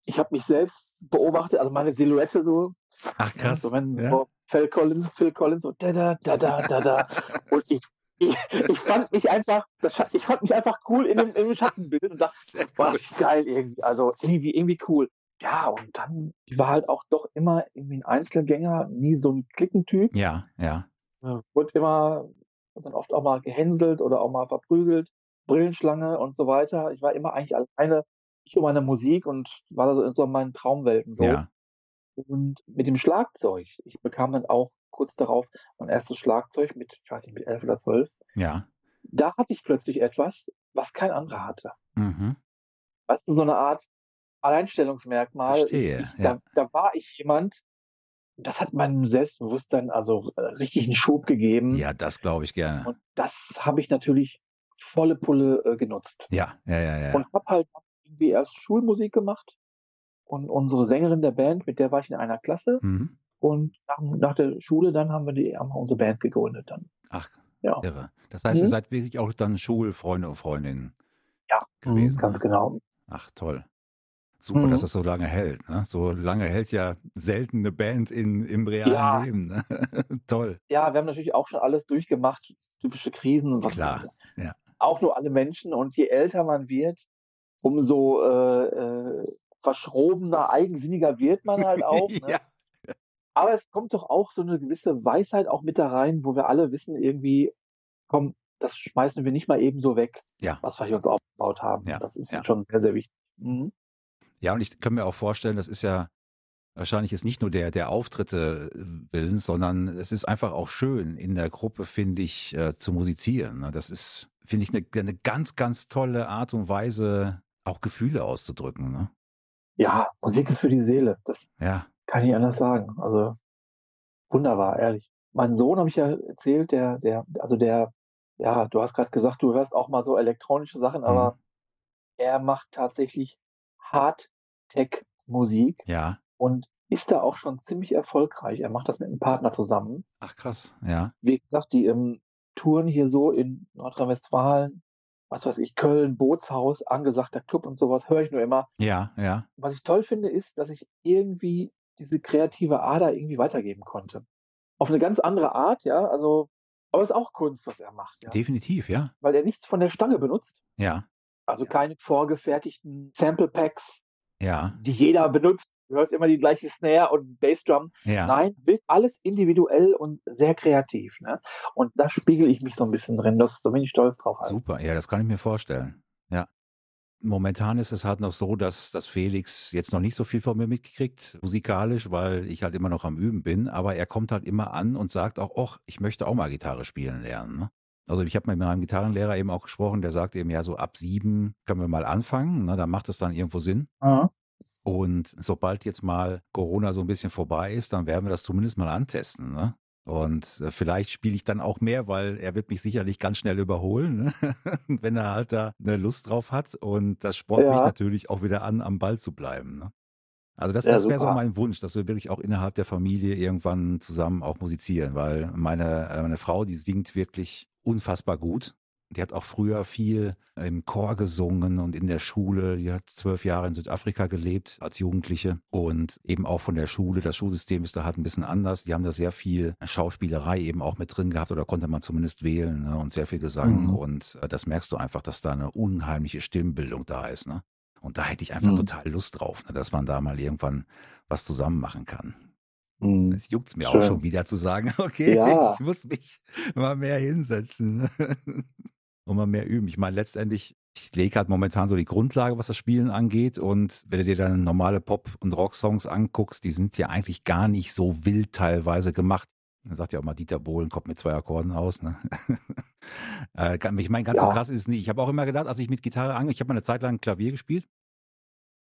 ich hab mich selbst beobachtet, also meine Silhouette so. Ach krass. So, wenn ja. so Phil Collins, Phil Collins so da da da da da da. Und ich, ich, ich fand mich einfach, das, ich fand mich einfach cool in dem, in dem Schattenbild und dachte, war geil irgendwie, also irgendwie, irgendwie cool. Ja, und dann, ich war halt auch doch immer irgendwie ein Einzelgänger, nie so ein Klickentyp. Ja, ja. Wurde immer, dann oft auch mal gehänselt oder auch mal verprügelt, Brillenschlange und so weiter. Ich war immer eigentlich alleine, ich und meine Musik und war so in so meinen Traumwelten so. Ja. Und mit dem Schlagzeug, ich bekam dann auch kurz darauf mein erstes Schlagzeug mit, ich weiß nicht, mit elf oder zwölf. Ja. Da hatte ich plötzlich etwas, was kein anderer hatte. Mhm. Weißt du, so eine Art Alleinstellungsmerkmal. Verstehe, ich, ja. da, da war ich jemand, das hat meinem Selbstbewusstsein also äh, richtig einen Schub gegeben. Ja, das glaube ich gerne. Und das habe ich natürlich volle Pulle äh, genutzt. Ja, ja, ja, ja. Und habe halt irgendwie erst Schulmusik gemacht und unsere Sängerin der Band, mit der war ich in einer Klasse. Mhm. Und nach, nach, der Schule dann haben wir, die, haben wir unsere Band gegründet dann. Ach, ja. irre. Das heißt, mhm. ihr seid wirklich auch dann Schulfreunde und Freundinnen ja, gewesen. ganz ne? genau. Ach, toll. Super, mhm. dass es so lange hält. Ne? So lange hält ja selten eine Band in, im realen ja. Leben. Ne? Toll. Ja, wir haben natürlich auch schon alles durchgemacht, typische Krisen und was. Klar, ja. Auch nur alle Menschen. Und je älter man wird, umso äh, äh, verschrobener, eigensinniger wird man halt auch. Ne? ja. Aber es kommt doch auch so eine gewisse Weisheit auch mit da rein, wo wir alle wissen, irgendwie, komm, das schmeißen wir nicht mal eben so weg, ja. was wir hier uns aufgebaut haben. Ja. Das ist ja. schon sehr, sehr wichtig. Mhm. Ja, und ich kann mir auch vorstellen, das ist ja wahrscheinlich jetzt nicht nur der, der Auftritte äh, willens, sondern es ist einfach auch schön, in der Gruppe, finde ich, äh, zu musizieren. Ne? Das ist, finde ich, eine, eine ganz, ganz tolle Art und Weise, auch Gefühle auszudrücken. Ne? Ja, Musik ist für die Seele. Das ja. kann ich anders sagen. Also wunderbar, ehrlich. Mein Sohn habe ich ja erzählt, der, der, also der, ja, du hast gerade gesagt, du hörst auch mal so elektronische Sachen, aber mhm. er macht tatsächlich Hard-Tech-Musik. Ja. Und ist da auch schon ziemlich erfolgreich. Er macht das mit einem Partner zusammen. Ach krass, ja. Wie gesagt, die ähm, Touren hier so in Nordrhein-Westfalen, was weiß ich, Köln, Bootshaus, angesagter Club und sowas, höre ich nur immer. Ja, ja. Was ich toll finde, ist, dass ich irgendwie diese kreative Ader irgendwie weitergeben konnte. Auf eine ganz andere Art, ja, also, aber es ist auch Kunst, was er macht. Ja? Definitiv, ja. Weil er nichts von der Stange benutzt. Ja. Also keine vorgefertigten Sample Packs, ja. die jeder benutzt. Du hörst immer die gleiche Snare und Bassdrum. Ja. Nein, alles individuell und sehr kreativ. Ne? Und da spiegel ich mich so ein bisschen drin. Das, da bin ich stolz drauf. Halt. Super, ja, das kann ich mir vorstellen. Ja. Momentan ist es halt noch so, dass, dass Felix jetzt noch nicht so viel von mir mitkriegt, musikalisch, weil ich halt immer noch am Üben bin. Aber er kommt halt immer an und sagt auch, ich möchte auch mal Gitarre spielen lernen. Ne? Also ich habe mit meinem Gitarrenlehrer eben auch gesprochen, der sagt eben, ja, so ab sieben können wir mal anfangen, ne, da macht es dann irgendwo Sinn. Mhm. Und sobald jetzt mal Corona so ein bisschen vorbei ist, dann werden wir das zumindest mal antesten. Ne? Und äh, vielleicht spiele ich dann auch mehr, weil er wird mich sicherlich ganz schnell überholen, ne? wenn er halt da eine Lust drauf hat. Und das spornt ja. mich natürlich auch wieder an, am Ball zu bleiben. Ne? Also das, ja, das wäre so mein Wunsch, dass wir wirklich auch innerhalb der Familie irgendwann zusammen auch musizieren, weil meine, äh, meine Frau, die singt wirklich unfassbar gut. Die hat auch früher viel im Chor gesungen und in der Schule. Die hat zwölf Jahre in Südafrika gelebt als Jugendliche und eben auch von der Schule. Das Schulsystem ist da halt ein bisschen anders. Die haben da sehr viel Schauspielerei eben auch mit drin gehabt oder konnte man zumindest wählen ne? und sehr viel Gesang. Mhm. Und äh, das merkst du einfach, dass da eine unheimliche Stimmbildung da ist. Ne? Und da hätte ich einfach mhm. total Lust drauf, ne? dass man da mal irgendwann was zusammen machen kann. Mhm. Es juckt mir Schön. auch schon wieder zu sagen, okay, ja. ich muss mich mal mehr hinsetzen und mal mehr üben. Ich meine, letztendlich, ich lege halt momentan so die Grundlage, was das Spielen angeht. Und wenn du dir dann normale Pop- und Rock-Songs anguckst, die sind ja eigentlich gar nicht so wild teilweise gemacht. Dann sagt ja auch mal Dieter Bohlen, kommt mit zwei Akkorden aus. Ne? Äh, ich meine, ganz ja. so krass ist es nicht. Ich habe auch immer gedacht, als ich mit Gitarre ange, ich habe mal eine Zeit lang Klavier gespielt,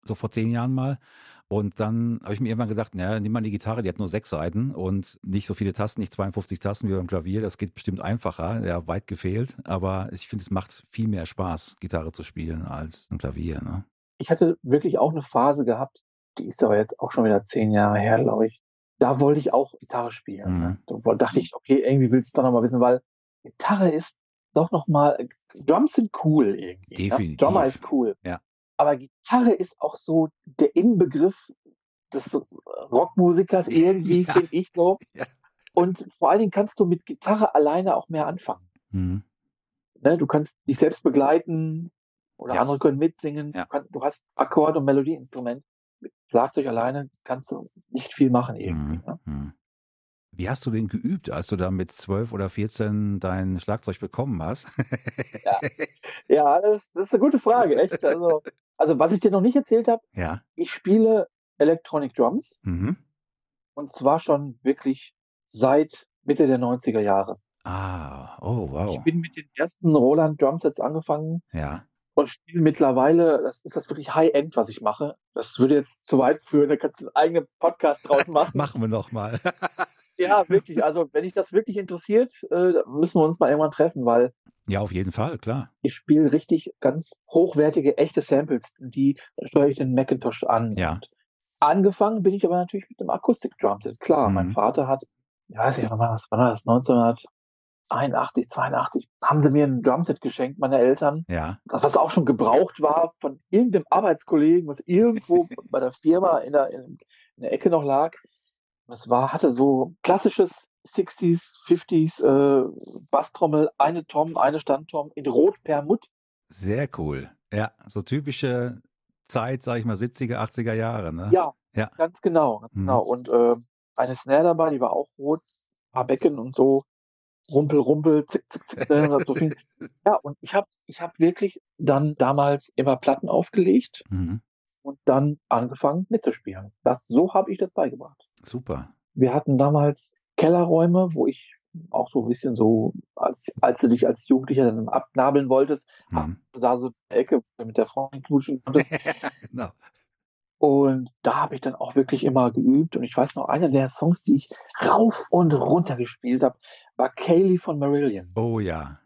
so vor zehn Jahren mal. Und dann habe ich mir irgendwann gedacht, naja, nimm mal die Gitarre, die hat nur sechs Seiten und nicht so viele Tasten, nicht 52 Tasten wie beim Klavier. Das geht bestimmt einfacher, ja, weit gefehlt. Aber ich finde, es macht viel mehr Spaß, Gitarre zu spielen als ein Klavier. Ne? Ich hatte wirklich auch eine Phase gehabt, die ist aber jetzt auch schon wieder zehn Jahre her, glaube ich. Da wollte ich auch Gitarre spielen. Ne? Mhm. Da dachte ich, okay, irgendwie willst du doch noch mal wissen, weil Gitarre ist doch noch mal, Drums sind cool irgendwie. Ne? Definitiv. Ja? Drummer ist cool. Ja. Aber Gitarre ist auch so der Inbegriff des Rockmusikers irgendwie, ja. finde ich so. Ja. Und vor allen Dingen kannst du mit Gitarre alleine auch mehr anfangen. Mhm. Ne, du kannst dich selbst begleiten oder ja. andere können mitsingen. Du, kannst, du, hast Akkord- und Melodieinstrument. Mit Schlagzeug alleine kannst du nicht viel machen irgendwie. Mhm. Ne? Mhm. Wie hast du den geübt, als du da mit zwölf oder 14 dein Schlagzeug bekommen hast? ja, ja das, das, ist eine gute Frage, echt. Also, also was ich dir noch nicht erzählt habe, ja. ich spiele Electronic Drums. Mhm. Und zwar schon wirklich seit Mitte der 90er Jahre. Ah, oh wow. Ich bin mit den ersten Roland Drumsets angefangen. Ja. Und spiele mittlerweile, das ist das wirklich High-End, was ich mache. Das würde jetzt zu weit führen, da kannst du einen eigenen Podcast draus machen. machen wir noch mal. ja, wirklich. Also, wenn dich das wirklich interessiert, äh, müssen wir uns mal irgendwann treffen, weil. Ja, auf jeden Fall, klar. Ich spiele richtig ganz hochwertige, echte Samples, die steuere ich den Macintosh an. Ja. Und Angefangen bin ich aber natürlich mit dem Akustik-Drumset. Klar, mhm. mein Vater hat, ich weiß nicht, wann war das, wann war das, 1981, 82, haben sie mir ein Drumset geschenkt, meine Eltern. Ja. Das, was auch schon gebraucht war von irgendeinem Arbeitskollegen, was irgendwo bei der Firma in der, in, in der Ecke noch lag. Es war, hatte so klassisches 60s, 50s äh, Basstrommel, eine Tom, eine Standtom in Rot Permut. Sehr cool. Ja, so typische Zeit, sag ich mal, 70er, 80er Jahre, ne? Ja, ja. ganz genau. Ganz mhm. genau. Und äh, eine Snare dabei, die war auch rot, ein paar Becken und so. Rumpel, rumpel, zick, zick, zick. Ne, so viel. Ja, und ich habe ich hab wirklich dann damals immer Platten aufgelegt mhm. und dann angefangen mitzuspielen. Das, so habe ich das beigebracht. Super. Wir hatten damals Kellerräume, wo ich auch so ein bisschen so, als, als du dich als Jugendlicher dann abnabeln wolltest, hm. da so eine Ecke mit der Frau knutschen konntest. genau. Und da habe ich dann auch wirklich immer geübt. Und ich weiß noch, einer der Songs, die ich rauf und runter gespielt habe, war Kaylee von Marillion. Oh ja.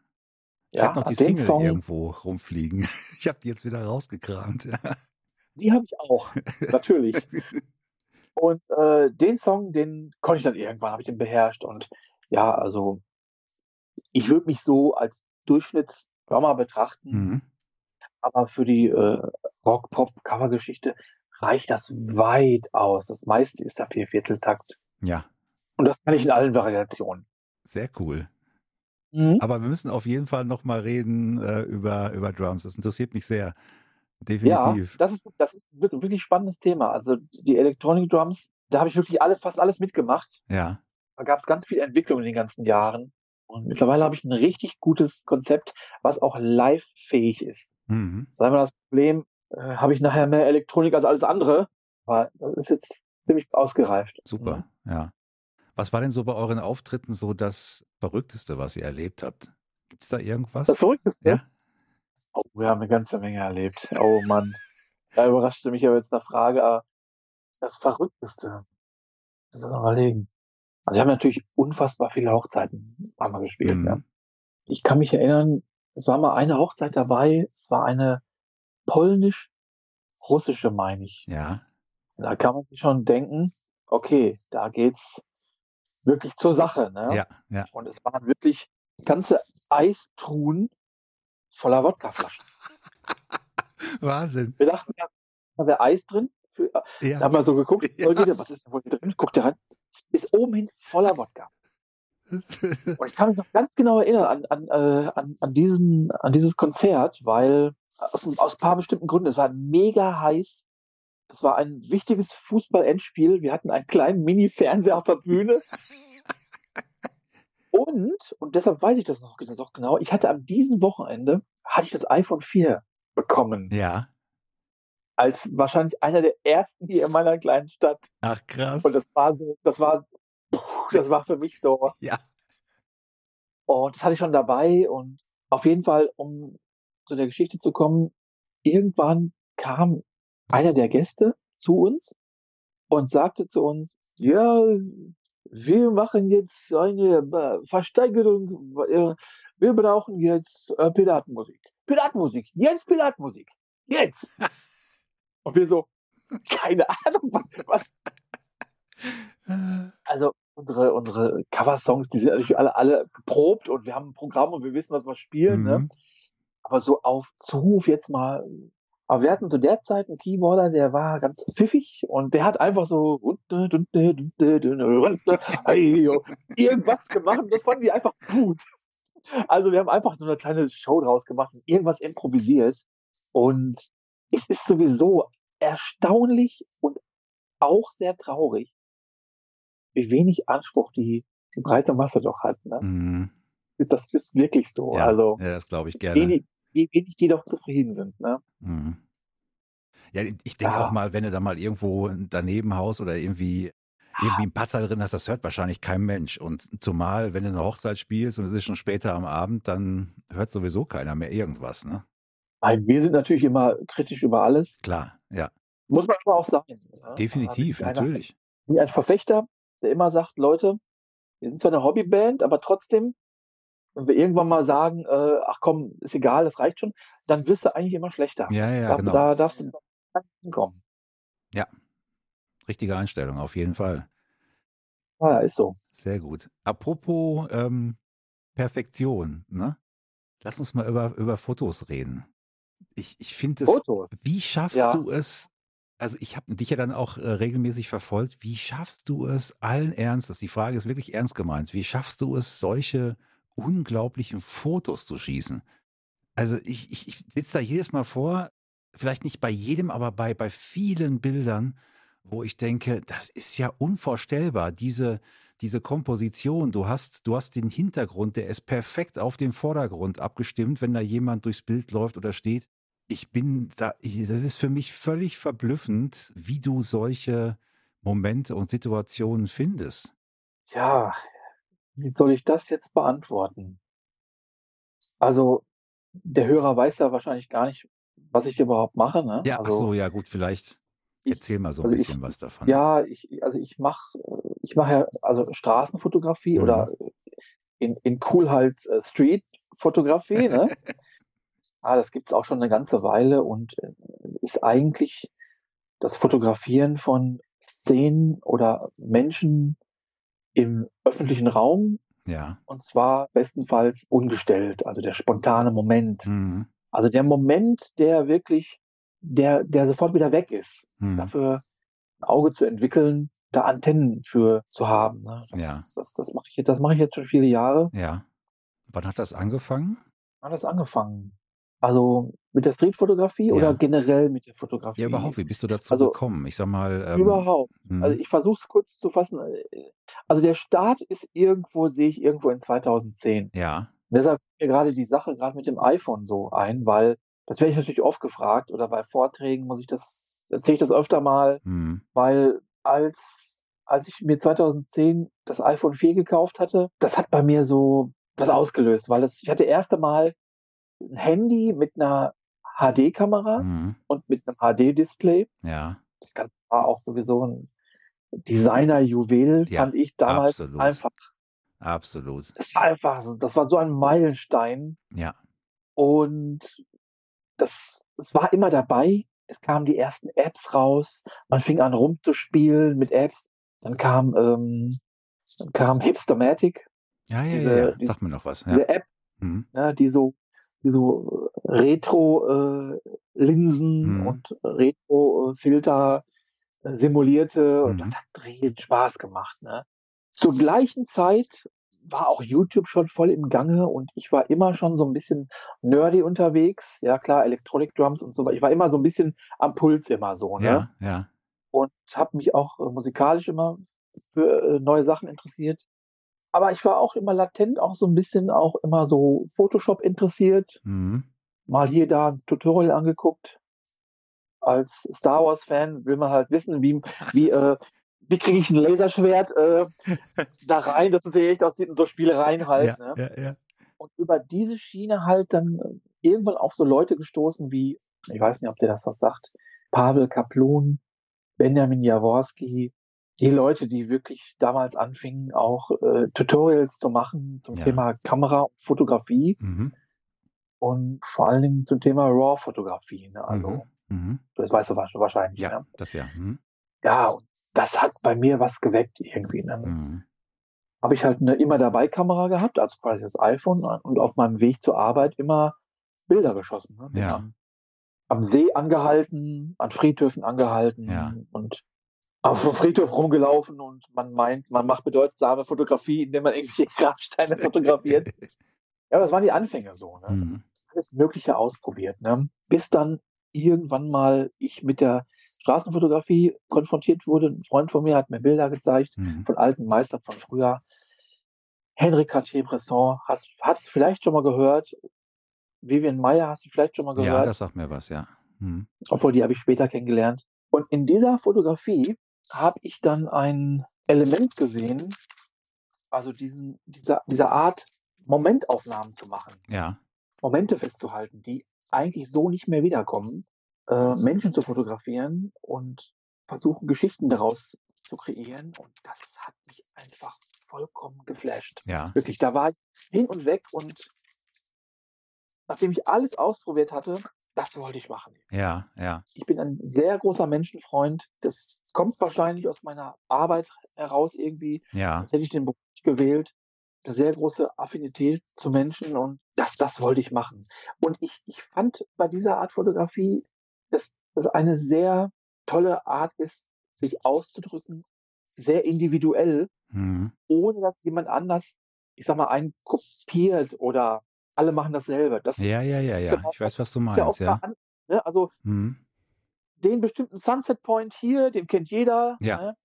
Ich ja, habe noch die Single Song, irgendwo rumfliegen. Ich habe die jetzt wieder rausgekramt. Die habe ich auch, natürlich. Und äh, den Song, den konnte ich dann irgendwann, habe ich den beherrscht. Und ja, also ich würde mich so als Durchschnittsdrummer betrachten, mhm. aber für die äh, Rock-Pop-Cover-Geschichte reicht das weit aus. Das meiste ist der Viervierteltakt. Ja. Und das kann ich in allen Variationen. Sehr cool. Mhm. Aber wir müssen auf jeden Fall nochmal reden äh, über, über Drums. Das interessiert mich sehr. Definitiv. Ja, das ist, das ist ein wirklich spannendes Thema. Also die Electronic Drums, da habe ich wirklich alle, fast alles mitgemacht. Ja. Da gab es ganz viel Entwicklung in den ganzen Jahren. Und mittlerweile habe ich ein richtig gutes Konzept, was auch live-fähig ist. Mhm. Das war immer das Problem, äh, habe ich nachher mehr Elektronik als alles andere. Aber das ist jetzt ziemlich ausgereift. Super, ja. ja. Was war denn so bei euren Auftritten so das Verrückteste, was ihr erlebt habt? Gibt es da irgendwas? Das Verrückteste? Ja. Oh, wir haben eine ganze Menge erlebt. Oh Mann. Da überraschte mich aber jetzt eine Frage, aber das Verrückteste. Das ist überlegen. Also wir haben natürlich unfassbar viele Hochzeiten haben wir gespielt. Mhm. Ja. Ich kann mich erinnern, es war mal eine Hochzeit dabei, es war eine polnisch-russische, meine ich. Ja. Da kann man sich schon denken, okay, da geht's wirklich zur Sache. Ne? Ja, ja. Und es waren wirklich ganze Eistruhen voller Wodkaflaschen. Wahnsinn. Wir dachten, da wäre Eis drin. Für, ja. Da haben wir so geguckt, ja. was ist denn wohl drin? Guckt ihr rein ist oben hin voller Wodka. Und ich kann mich noch ganz genau erinnern an, an, äh, an, an, diesen, an dieses Konzert, weil aus, aus ein paar bestimmten Gründen, es war mega heiß. Es war ein wichtiges Fußball-Endspiel. Wir hatten einen kleinen Mini-Fernseher auf der Bühne. Und, und deshalb weiß ich das noch, das auch genau, ich hatte am diesem Wochenende, hatte ich das iPhone 4 bekommen. Ja. Als wahrscheinlich einer der ersten hier in meiner kleinen Stadt. Ach krass. Und das war so, das war das war für mich so. Ja. Und das hatte ich schon dabei und auf jeden Fall, um zu der Geschichte zu kommen, irgendwann kam einer der Gäste zu uns und sagte zu uns, ja, wir machen jetzt eine äh, Versteigerung, wir brauchen jetzt äh, Piratenmusik. Piratenmusik, jetzt Piratenmusik, jetzt. und wir so, keine Ahnung, was, was. Also unsere, unsere Cover-Songs, die sind natürlich alle, alle geprobt und wir haben ein Programm und wir wissen, was wir spielen. Ne? Mhm. Ne? Aber so auf Zuruf jetzt mal. Aber wir hatten zu der Zeit einen Keyboarder, der war ganz pfiffig und der hat einfach so irgendwas gemacht und das fanden die einfach gut. Also wir haben einfach so eine kleine Show draus gemacht und irgendwas improvisiert. Und es ist sowieso erstaunlich und auch sehr traurig, wie wenig Anspruch die, die breite Masse doch hat. Ne? Mhm. Das ist wirklich so. Ja, also, ja, das glaube ich gerne. Wenig, wie wenig die doch zufrieden sind. Ne? Mhm. Ja, ich denke ja. auch mal, wenn du da mal irgendwo daneben haust oder irgendwie irgendwie ein Patzer drin hast, das hört wahrscheinlich kein Mensch. Und zumal, wenn du eine Hochzeit spielst und es ist schon später am Abend, dann hört sowieso keiner mehr irgendwas, ne? Wir sind natürlich immer kritisch über alles. Klar, ja. Muss man aber auch sagen. Ne? Definitiv, einer, natürlich. Ich bin ein Verfechter, der immer sagt, Leute, wir sind zwar eine Hobbyband, aber trotzdem, wenn wir irgendwann mal sagen, äh, ach komm, ist egal, das reicht schon, dann wirst du eigentlich immer schlechter. Ja, ja, da, genau. Da darfst du hinkommen. Ja, richtige Einstellung, auf jeden Fall. Ja, ist so. Sehr gut. Apropos ähm, Perfektion, ne? Lass uns mal über, über Fotos reden. Ich, ich finde es, wie schaffst ja. du es, also ich habe dich ja dann auch äh, regelmäßig verfolgt, wie schaffst du es allen Ernstes, die Frage ist wirklich ernst gemeint, wie schaffst du es, solche unglaublichen Fotos zu schießen? Also ich, ich, ich sitze da jedes Mal vor, vielleicht nicht bei jedem, aber bei, bei vielen Bildern, wo ich denke, das ist ja unvorstellbar, diese, diese Komposition. Du hast, du hast den Hintergrund, der ist perfekt auf den Vordergrund abgestimmt, wenn da jemand durchs Bild läuft oder steht. Ich bin da, das ist für mich völlig verblüffend, wie du solche Momente und Situationen findest. Ja, wie soll ich das jetzt beantworten? Also, der Hörer weiß ja wahrscheinlich gar nicht, was ich überhaupt mache. Ne? Ja, also, ach so, ja, gut, vielleicht. Erzähl mal so ein also bisschen ich, was davon. Ja, ich, also ich mache ich mache ja also Straßenfotografie mhm. oder in, in cool halt äh, Street-Fotografie, ne? ah, das gibt es auch schon eine ganze Weile und äh, ist eigentlich das Fotografieren von Szenen oder Menschen im öffentlichen Raum. Ja. Und zwar bestenfalls ungestellt, also der spontane Moment. Mhm. Also der Moment, der wirklich der, der sofort wieder weg ist. Hm. Dafür ein Auge zu entwickeln, da Antennen für zu haben. Ne? Das, ja. Das, das mache ich, das mach ich jetzt schon viele Jahre. Ja. Wann hat das angefangen? Wann hat das angefangen? Also mit der Streetfotografie ja. oder generell mit der Fotografie? Ja, überhaupt. Wie bist du dazu also, gekommen? Ich sag mal. Ähm, überhaupt. Mh. Also ich versuche es kurz zu fassen. Also der Start ist irgendwo, sehe ich irgendwo in 2010. Ja. deshalb fällt mir gerade die Sache gerade mit dem iPhone so ein, weil das werde ich natürlich oft gefragt oder bei Vorträgen muss ich das, erzähle ich das öfter mal, mhm. weil als, als ich mir 2010 das iPhone 4 gekauft hatte, das hat bei mir so was ausgelöst, weil das, ich hatte erst einmal ein Handy mit einer HD-Kamera mhm. und mit einem HD-Display. Ja. Das Ganze war auch sowieso ein Designer-Juwel, ja, fand ich damals absolut. einfach. Absolut. Das war einfach, das war so ein Meilenstein. Ja. Und das, das war immer dabei. Es kamen die ersten Apps raus. Man fing an rumzuspielen mit Apps. Dann kam, ähm, dann kam Hipstermatic. Ja, ja, diese, ja, ja. Sag mir noch was. Ja. Diese App, mhm. ja, die so, die so Retro-Linsen äh, mhm. und Retro-Filter äh, simulierte. Und das mhm. hat riesen Spaß gemacht. Ne? Zur gleichen Zeit war auch YouTube schon voll im Gange und ich war immer schon so ein bisschen nerdy unterwegs. Ja, klar, Electronic Drums und so. Ich war immer so ein bisschen am Puls immer so, ne? Ja, ja. Und habe mich auch äh, musikalisch immer für äh, neue Sachen interessiert. Aber ich war auch immer latent auch so ein bisschen auch immer so Photoshop interessiert. Mhm. Mal hier da ein Tutorial angeguckt. Als Star Wars Fan will man halt wissen, wie, wie äh, wie kriege ich ein Laserschwert äh, da rein, dass es echt aussieht und so Spielereien halt. Ja, ne? ja, ja. Und über diese Schiene halt dann äh, irgendwann auf so Leute gestoßen wie, ich weiß nicht, ob der das was sagt, Pavel Kaplun, Benjamin Jaworski, die Leute, die wirklich damals anfingen, auch äh, Tutorials zu machen zum ja. Thema Kamera und Fotografie mhm. und vor allen Dingen zum Thema RAW-Fotografie. Ne? Also, mhm. mhm. das weißt du wahrscheinlich. Ja, ne? das ja. Mhm. Ja, und das hat bei mir was geweckt irgendwie. Ne? Mhm. Habe ich halt eine immer dabei Kamera gehabt, also quasi das iPhone und auf meinem Weg zur Arbeit immer Bilder geschossen. Ne? Ja. Am See angehalten, an Friedhöfen angehalten ja. und auf dem Friedhof rumgelaufen und man meint, man macht bedeutsame Fotografie, indem man irgendwelche Grabsteine fotografiert. ja, das waren die Anfänge so. Ne? Mhm. Alles Mögliche ausprobiert. Ne? Bis dann irgendwann mal ich mit der Straßenfotografie konfrontiert wurde. Ein Freund von mir hat mir Bilder gezeigt mhm. von alten Meistern von früher. Henri Cartier-Bresson, hast, hast du vielleicht schon mal gehört? Vivian Meyer hast du vielleicht schon mal gehört? Ja, das sagt mir was, ja. Mhm. Obwohl, die habe ich später kennengelernt. Und in dieser Fotografie habe ich dann ein Element gesehen, also diesen, dieser, dieser Art, Momentaufnahmen zu machen. Ja. Momente festzuhalten, die eigentlich so nicht mehr wiederkommen, äh, Menschen zu fotografieren und versuchen, Geschichten daraus zu kreieren. Und das hat mich einfach vollkommen geflasht. Ja. Wirklich, da war ich hin und weg und nachdem ich alles ausprobiert hatte, das wollte ich machen. Ja, ja. Ich bin ein sehr großer Menschenfreund. Das kommt wahrscheinlich aus meiner Arbeit heraus irgendwie. Ja. Das hätte ich den Beruf gewählt. Eine sehr große Affinität zu Menschen und das, das wollte ich machen. Und ich, ich fand bei dieser Art Fotografie, dass das eine sehr tolle Art ist, sich auszudrücken, sehr individuell, mhm. ohne dass jemand anders, ich sag mal, einen kopiert oder alle machen dasselbe. Das ja, ja, ja, ja. Ich weiß, was du meinst, ja. An, ne? Also mhm. den bestimmten Sunset Point hier, den kennt jeder, ja. ne?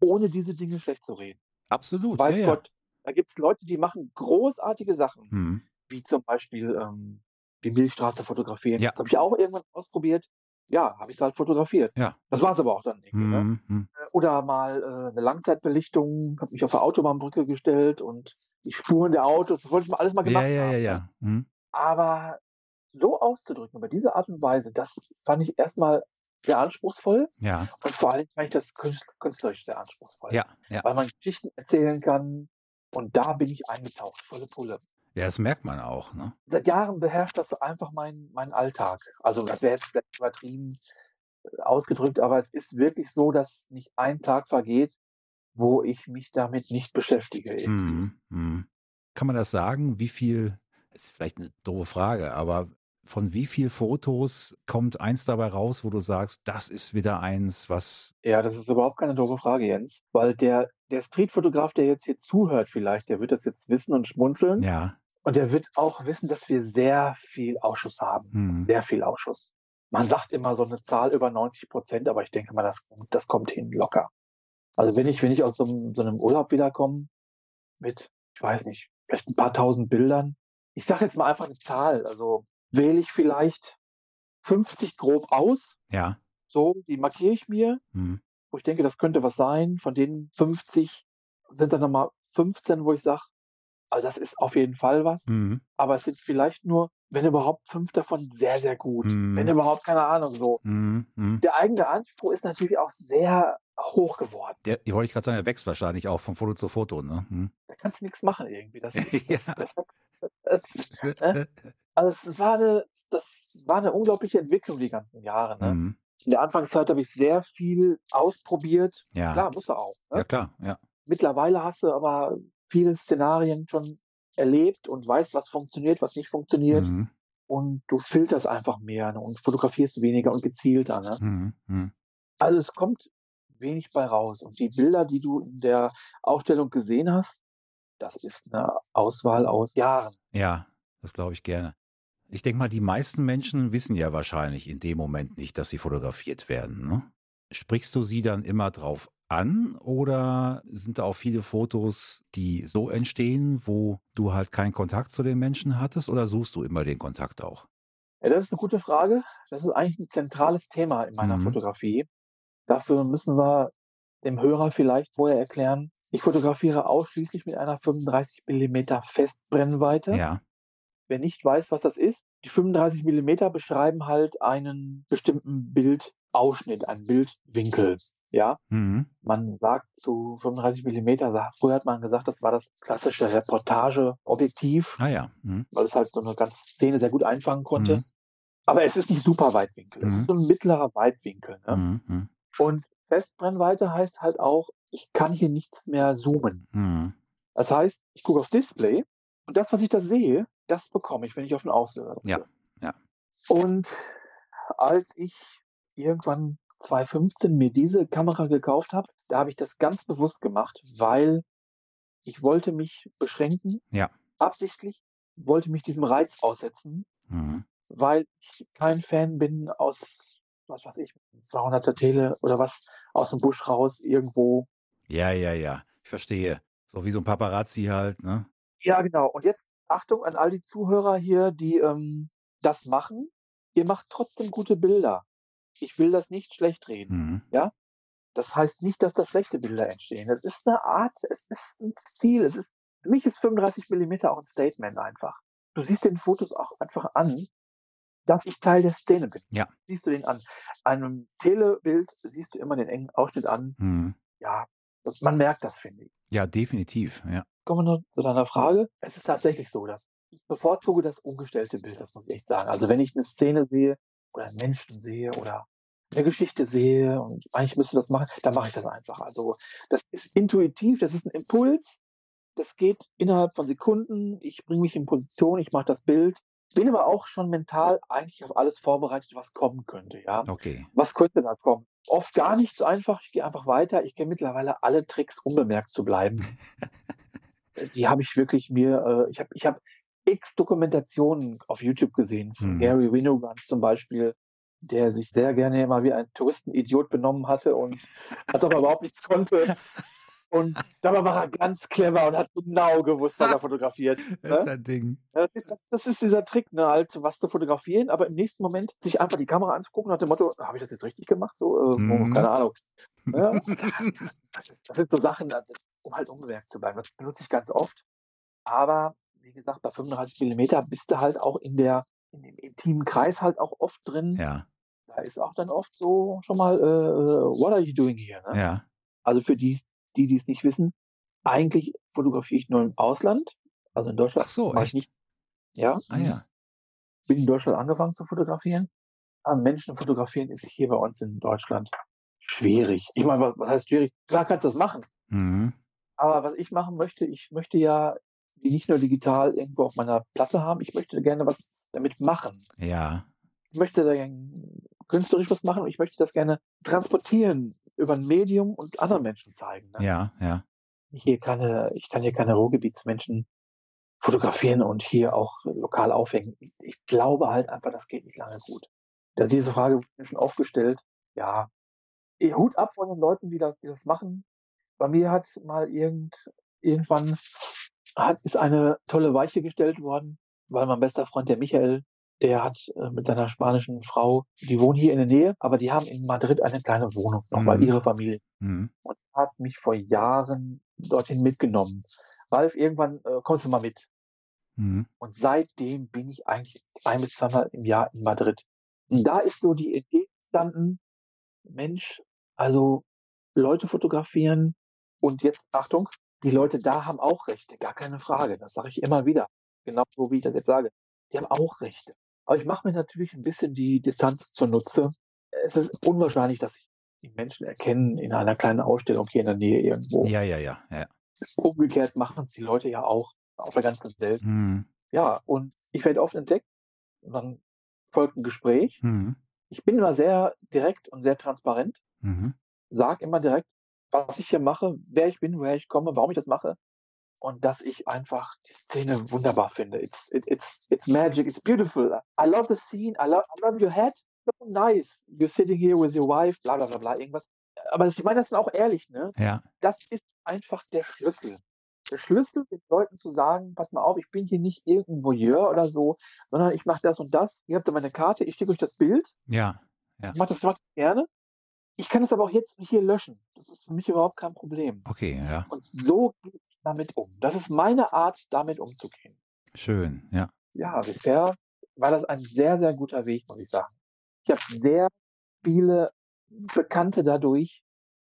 ohne diese Dinge schlecht zu reden. Absolut. Weiß ja, Gott, da gibt es Leute, die machen großartige Sachen, mhm. wie zum Beispiel ähm, die Milchstraße fotografieren. Das habe ich auch irgendwann ausprobiert ja, habe ich es halt fotografiert. Ja. Das war es aber auch dann nicht. Mhm. Ne? Oder mal äh, eine Langzeitbelichtung, habe mich auf der Autobahnbrücke gestellt und die Spuren der Autos, das wollte ich mal alles mal gemacht ja, ja, haben. Ja, ja, ne? mhm. Aber so auszudrücken, über diese Art und Weise, das fand ich erstmal sehr anspruchsvoll. Ja. Und vor allem fand ich das künstlerisch sehr anspruchsvoll. Ja, ja. Weil man Geschichten erzählen kann. Und da bin ich eingetaucht, volle Pulle. Ja, das merkt man auch. Ne? Seit Jahren beherrscht das einfach mein, mein Alltag. Also das wäre jetzt übertrieben äh, ausgedrückt, aber es ist wirklich so, dass nicht ein Tag vergeht, wo ich mich damit nicht beschäftige. Mhm, mh. Kann man das sagen? Wie viel, ist vielleicht eine doofe Frage, aber von wie viel Fotos kommt eins dabei raus, wo du sagst, das ist wieder eins, was. Ja, das ist überhaupt keine doofe Frage, Jens. Weil der, der Streetfotograf, der jetzt hier zuhört, vielleicht, der wird das jetzt wissen und schmunzeln. Ja. Und er wird auch wissen, dass wir sehr viel Ausschuss haben. Hm. Sehr viel Ausschuss. Man sagt immer so eine Zahl über 90 Prozent, aber ich denke mal, das, das kommt hin locker. Also wenn ich, wenn ich aus so einem, so einem Urlaub wiederkomme mit, ich weiß nicht, vielleicht ein paar tausend Bildern, ich sage jetzt mal einfach eine Zahl, also wähle ich vielleicht 50 grob aus. Ja. So, die markiere ich mir, hm. wo ich denke, das könnte was sein. Von den 50 sind dann nochmal 15, wo ich sage, also das ist auf jeden Fall was. Mhm. Aber es sind vielleicht nur, wenn überhaupt fünf davon sehr, sehr gut. Mhm. Wenn überhaupt, keine Ahnung, so. Mhm. mhm. Der eigene Anspruch ist natürlich auch sehr hoch geworden. Der, die wollte ich gerade sagen, der wächst wahrscheinlich auch von Foto zu Foto. Ne? Mhm. Da kannst du nichts machen irgendwie. Das, das, ja. das, das äh, also es war eine, das war eine unglaubliche Entwicklung die ganzen Jahre. Ne? Mhm. In der Anfangszeit habe ich sehr viel ausprobiert. Ja. Klar, muss er auch. Ne? Ja, klar, ja. Mittlerweile hast du aber viele Szenarien schon erlebt und weißt, was funktioniert, was nicht funktioniert. Mhm. Und du filterst einfach mehr ne, und fotografierst weniger und gezielter. Ne? Mhm. Mhm. Also es kommt wenig bei raus. Und die Bilder, die du in der Ausstellung gesehen hast, das ist eine Auswahl aus Jahren. Ja, das glaube ich gerne. Ich denke mal, die meisten Menschen wissen ja wahrscheinlich in dem Moment nicht, dass sie fotografiert werden. Ne? Sprichst du sie dann immer drauf an oder sind da auch viele Fotos, die so entstehen, wo du halt keinen Kontakt zu den Menschen hattest oder suchst du immer den Kontakt auch? Ja, das ist eine gute Frage. Das ist eigentlich ein zentrales Thema in meiner mhm. Fotografie. Dafür müssen wir dem Hörer vielleicht vorher erklären, ich fotografiere ausschließlich mit einer 35 mm Festbrennweite. Ja. Wer nicht weiß, was das ist, die 35 mm beschreiben halt einen bestimmten Bild Ausschnitt, ein Bildwinkel. Ja, mhm. man sagt zu 35 Millimeter, früher hat man gesagt, das war das klassische Reportageobjektiv, ah, ja. Mhm. weil es halt so eine ganze Szene sehr gut einfangen konnte. Mhm. Aber es ist nicht super Weitwinkel, es ist mhm. so ein mittlerer Weitwinkel. Ne? Mhm, mhm. Und Festbrennweite heißt halt auch, ich kann hier nichts mehr zoomen. Das heißt, ich gucke aufs Display und das, was ich da sehe, das bekomme ich, wenn ich auf den Auslöser drücke. Ja, ja. Und als ich irgendwann 2015 mir diese Kamera gekauft habe, da habe ich das ganz bewusst gemacht, weil ich wollte mich beschränken. Ja. Absichtlich wollte mich diesem Reiz aussetzen, mhm. weil ich kein Fan bin aus, was weiß ich, 200er Tele oder was aus dem Busch raus irgendwo. Ja, ja, ja. Ich verstehe. So wie so ein Paparazzi halt, ne? Ja, genau. Und jetzt Achtung an all die Zuhörer hier, die ähm, das machen. Ihr macht trotzdem gute Bilder. Ich will das nicht schlecht reden. Mhm. Ja? Das heißt nicht, dass da schlechte Bilder entstehen. Es ist eine Art, es ist ein Stil. Es ist, für mich ist 35 mm auch ein Statement einfach. Du siehst den Fotos auch einfach an, dass ich Teil der Szene bin. Ja. Siehst du den an. Einem Telebild siehst du immer den engen Ausschnitt an. Mhm. Ja, das, man merkt das, finde ich. Ja, definitiv. Ja. Kommen wir noch zu deiner Frage. Es ist tatsächlich so, dass ich bevorzuge das umgestellte Bild, das muss ich echt sagen. Also wenn ich eine Szene sehe oder einen Menschen sehe oder eine Geschichte sehe und eigentlich müsste das machen, dann mache ich das einfach. Also das ist intuitiv, das ist ein Impuls, das geht innerhalb von Sekunden. Ich bringe mich in Position, ich mache das Bild, bin aber auch schon mental eigentlich auf alles vorbereitet, was kommen könnte. Ja, okay. Was könnte da kommen? Oft gar nicht so einfach. Ich gehe einfach weiter. Ich kenne mittlerweile alle Tricks, unbemerkt zu bleiben. Die habe ich wirklich mir. Äh, ich habe, ich habe x Dokumentationen auf YouTube gesehen von hm. Gary Winogrand zum Beispiel, der sich sehr gerne immer wie ein Touristenidiot benommen hatte und als ob er überhaupt nichts konnte. Und dabei war er ganz clever und hat genau gewusst, was er fotografiert. Das ne? ist ein Ding. Das ist, das, das ist, dieser Trick, ne, halt, was zu fotografieren, aber im nächsten Moment sich einfach die Kamera anzugucken nach dem Motto, habe ich das jetzt richtig gemacht? So, äh, mm. keine Ahnung. Ja? Das, das, sind so Sachen, um halt unbemerkt zu bleiben. Das benutze ich ganz oft. Aber wie gesagt, bei 35 Millimeter bist du halt auch in der in dem intimen Kreis halt auch oft drin. Ja da ist auch dann oft so schon mal, äh, äh, what are you doing here? Ne? Ja. Also für die, die, die es nicht wissen, eigentlich fotografiere ich nur im Ausland, also in Deutschland. Ach so, echt? Ich nicht. Ja. Ah ja. Bin in Deutschland angefangen zu fotografieren. Aber Menschen fotografieren ist hier bei uns in Deutschland schwierig. Ich meine, was, was heißt schwierig? Klar kannst du das machen. Mhm. Aber was ich machen möchte, ich möchte ja die nicht nur digital irgendwo auf meiner Platte haben, ich möchte gerne was damit machen. Ja. Ich möchte da künstlerisch was machen und ich möchte das gerne transportieren über ein Medium und anderen Menschen zeigen. Ne? Ja, ja. Hier keine, ich kann hier keine Ruhrgebietsmenschen fotografieren und hier auch lokal aufhängen. Ich, ich glaube halt einfach, das geht nicht lange gut. Da diese Frage wurde schon aufgestellt. Ja, Hut ab von den Leuten, die das, die das machen. Bei mir hat mal irgend, irgendwann hat, ist eine tolle Weiche gestellt worden, weil mein bester Freund, der Michael, der hat äh, mit seiner spanischen Frau, die wohnen hier in der Nähe, aber die haben in Madrid eine kleine Wohnung, nochmal mhm. ihre Familie. Mhm. Und hat mich vor Jahren dorthin mitgenommen. Ralf, irgendwann äh, kommst du mal mit. Mhm. Und seitdem bin ich eigentlich ein bis zweimal im Jahr in Madrid. Und da ist so die Idee entstanden, Mensch, also Leute fotografieren und jetzt, Achtung, die Leute da haben auch Rechte, gar keine Frage. Das sage ich immer wieder. Genau so, wie ich das jetzt sage. Die haben auch Rechte. Aber ich mache mir natürlich ein bisschen die Distanz zunutze. Es ist unwahrscheinlich, dass sich die Menschen erkennen in einer kleinen Ausstellung hier in der Nähe irgendwo. Ja, ja, ja. ja. Umgekehrt machen es die Leute ja auch auf der ganzen Welt. Mhm. Ja, und ich werde oft entdeckt und dann folgt ein Gespräch. Mhm. Ich bin immer sehr direkt und sehr transparent. Mhm. Sag immer direkt, was ich hier mache, wer ich bin, woher ich komme, warum ich das mache und dass ich einfach die Szene wunderbar finde. It's, it, it's, it's magic, it's beautiful. I love the scene, I love, I love your head. So nice. You're sitting here with your wife, bla bla bla bla, irgendwas. Aber ich meine das ist auch ehrlich, ne? Ja. Das ist einfach der Schlüssel. Der Schlüssel, den Leuten zu sagen, pass mal auf, ich bin hier nicht irgendein Voyeur oder so, sondern ich mache das und das. Ihr habt da meine Karte, ich schicke euch das Bild. Ja. ja. Ich mache das, mach das gerne. Ich kann es aber auch jetzt hier löschen. Das ist für mich überhaupt kein Problem. Okay, ja. Und so geht damit um. Das ist meine Art, damit umzugehen. Schön, ja. Ja, bisher war das ein sehr, sehr guter Weg, muss ich sagen. Ich habe sehr viele Bekannte dadurch,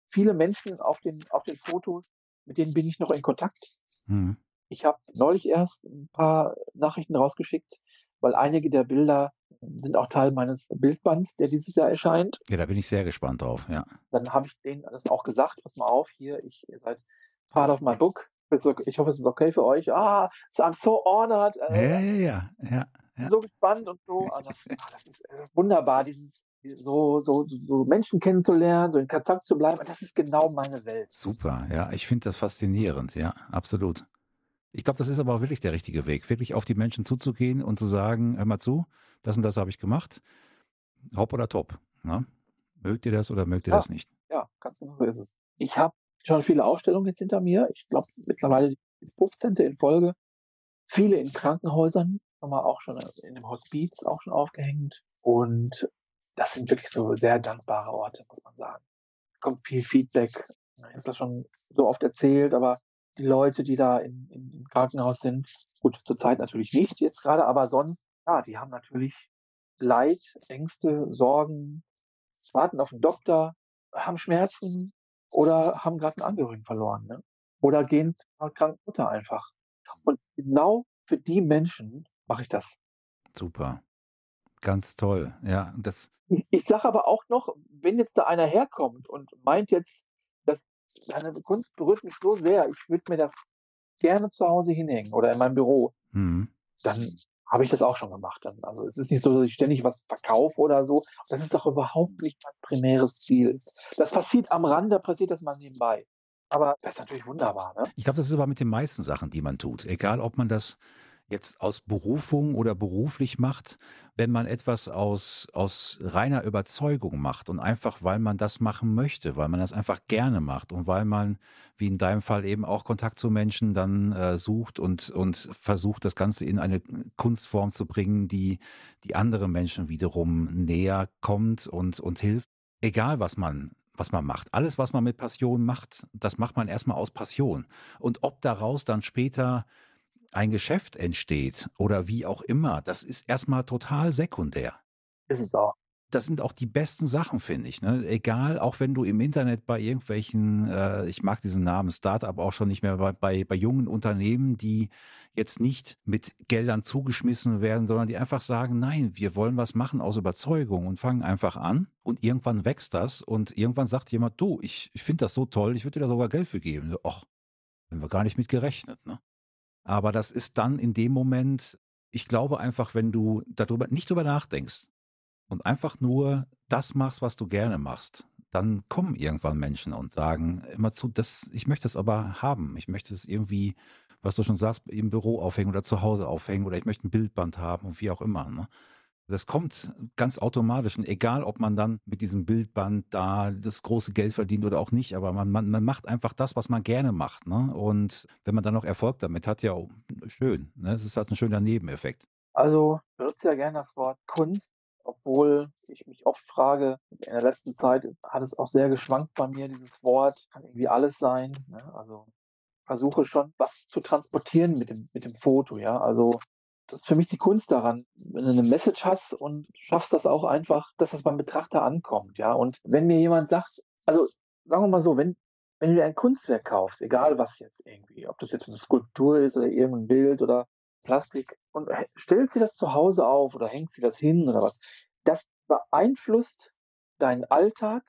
viele Menschen auf den, auf den Fotos, mit denen bin ich noch in Kontakt. Mhm. Ich habe neulich erst ein paar Nachrichten rausgeschickt, weil einige der Bilder sind auch Teil meines Bildbands, der dieses Jahr erscheint. Ja, da bin ich sehr gespannt drauf, ja. Dann habe ich denen das auch gesagt, pass mal auf, hier, ich, ihr seid part of my book. Ich hoffe, es ist okay für euch. Ah, so, I'm so honored. Äh, ja, ja, ja, ja, ja. So gespannt und so. Also, das, das, ist, das ist wunderbar, dieses so, so, so Menschen kennenzulernen, so in Kontakt zu bleiben. Das ist genau meine Welt. Super, ja, ich finde das faszinierend, ja, absolut. Ich glaube, das ist aber auch wirklich der richtige Weg, wirklich auf die Menschen zuzugehen und zu sagen, hör mal zu, das und das habe ich gemacht, hopp oder top. Ne? Mögt ihr das oder mögt ihr ja, das nicht? Ja, ganz genau so ist es. Ich habe schon viele Ausstellungen jetzt hinter mir. Ich glaube, mittlerweile die 15. in Folge. Viele in Krankenhäusern, wir auch schon in dem Hospiz auch schon aufgehängt. Und das sind wirklich so sehr dankbare Orte, muss man sagen. Kommt viel Feedback. Ich habe das schon so oft erzählt, aber die Leute, die da in, im Krankenhaus sind. Gut, zurzeit natürlich nicht jetzt gerade, aber sonst, ja, die haben natürlich Leid, Ängste, Sorgen, warten auf den Doktor, haben Schmerzen oder haben gerade einen Angehörigen verloren. Ne? Oder gehen zur kranken Mutter einfach. Und genau für die Menschen mache ich das. Super. Ganz toll. Ja, das. Ich, ich sage aber auch noch, wenn jetzt da einer herkommt und meint jetzt, deine Kunst berührt mich so sehr, ich würde mir das gerne zu Hause hinhängen oder in meinem Büro. Mhm. Dann habe ich das auch schon gemacht. Dann. Also es ist nicht so, dass ich ständig was verkaufe oder so. Das ist doch überhaupt nicht mein primäres Ziel. Das passiert am Rand, da passiert das mal nebenbei. Aber das ist natürlich wunderbar. Ne? Ich glaube, das ist aber mit den meisten Sachen, die man tut. Egal, ob man das jetzt aus Berufung oder beruflich macht, wenn man etwas aus, aus reiner Überzeugung macht und einfach, weil man das machen möchte, weil man das einfach gerne macht und weil man, wie in deinem Fall eben auch Kontakt zu Menschen dann äh, sucht und, und versucht, das Ganze in eine Kunstform zu bringen, die, die andere Menschen wiederum näher kommt und, und hilft. Egal, was man was man macht. Alles, was man mit Passion macht, das macht man erstmal aus Passion. Und ob daraus dann später ein Geschäft entsteht oder wie auch immer, das ist erstmal total sekundär. Ist es auch. Das sind auch die besten Sachen, finde ich. Ne? Egal, auch wenn du im Internet bei irgendwelchen, äh, ich mag diesen Namen Startup auch schon nicht mehr, bei, bei, bei jungen Unternehmen, die jetzt nicht mit Geldern zugeschmissen werden, sondern die einfach sagen, nein, wir wollen was machen aus Überzeugung und fangen einfach an und irgendwann wächst das und irgendwann sagt jemand, du, ich, ich finde das so toll, ich würde dir da sogar Geld für geben. Ach, haben wir gar nicht mit gerechnet. Ne? Aber das ist dann in dem Moment, ich glaube einfach, wenn du darüber nicht drüber nachdenkst und einfach nur das machst, was du gerne machst, dann kommen irgendwann Menschen und sagen immer zu, das, ich möchte es aber haben. Ich möchte es irgendwie, was du schon sagst, im Büro aufhängen oder zu Hause aufhängen oder ich möchte ein Bildband haben und wie auch immer. Ne? Das kommt ganz automatisch und egal, ob man dann mit diesem Bildband da das große Geld verdient oder auch nicht, aber man, man, man macht einfach das, was man gerne macht. Ne? Und wenn man dann noch Erfolg damit hat, ja, schön. Ne? Es ist halt ein schöner Nebeneffekt. Also benutze ja gerne das Wort Kunst, obwohl ich mich oft frage, in der letzten Zeit hat es auch sehr geschwankt bei mir, dieses Wort, kann irgendwie alles sein. Ne? Also versuche schon was zu transportieren mit dem, mit dem Foto, ja. Also das ist für mich die Kunst daran, wenn du eine Message hast und schaffst das auch einfach, dass das beim Betrachter ankommt, ja. Und wenn mir jemand sagt, also sagen wir mal so, wenn, wenn du dir ein Kunstwerk kaufst, egal was jetzt irgendwie, ob das jetzt eine Skulptur ist oder irgendein Bild oder Plastik, und stellst dir das zu Hause auf oder hängst dir das hin oder was, das beeinflusst deinen Alltag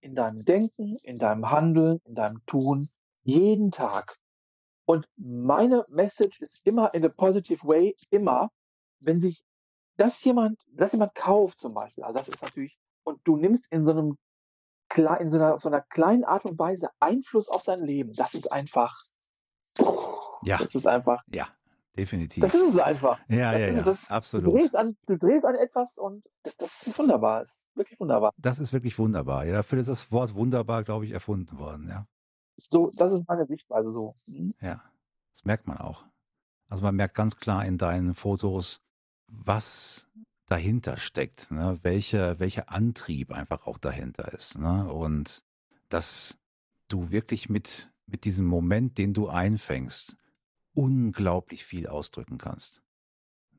in deinem Denken, in deinem Handeln, in deinem Tun jeden Tag. Und meine Message ist immer in a positive way, immer, wenn sich das jemand, das jemand kauft zum Beispiel, also das ist natürlich, und du nimmst in so einem in so einer, so einer kleinen Art und Weise Einfluss auf dein Leben, das ist einfach, ja, das ist einfach, ja, definitiv. Das ist es einfach. Ja, das ja, ja, das, absolut. Du drehst, an, du drehst an etwas und das, das ist wunderbar, das ist wirklich wunderbar. Das ist wirklich wunderbar. Ja, dafür ist das Wort wunderbar, glaube ich, erfunden worden, ja. So, das ist meine Sichtweise so. Mhm. Ja, das merkt man auch. Also man merkt ganz klar in deinen Fotos, was dahinter steckt, ne? welcher, welcher Antrieb einfach auch dahinter ist. Ne? Und dass du wirklich mit, mit diesem Moment, den du einfängst, unglaublich viel ausdrücken kannst.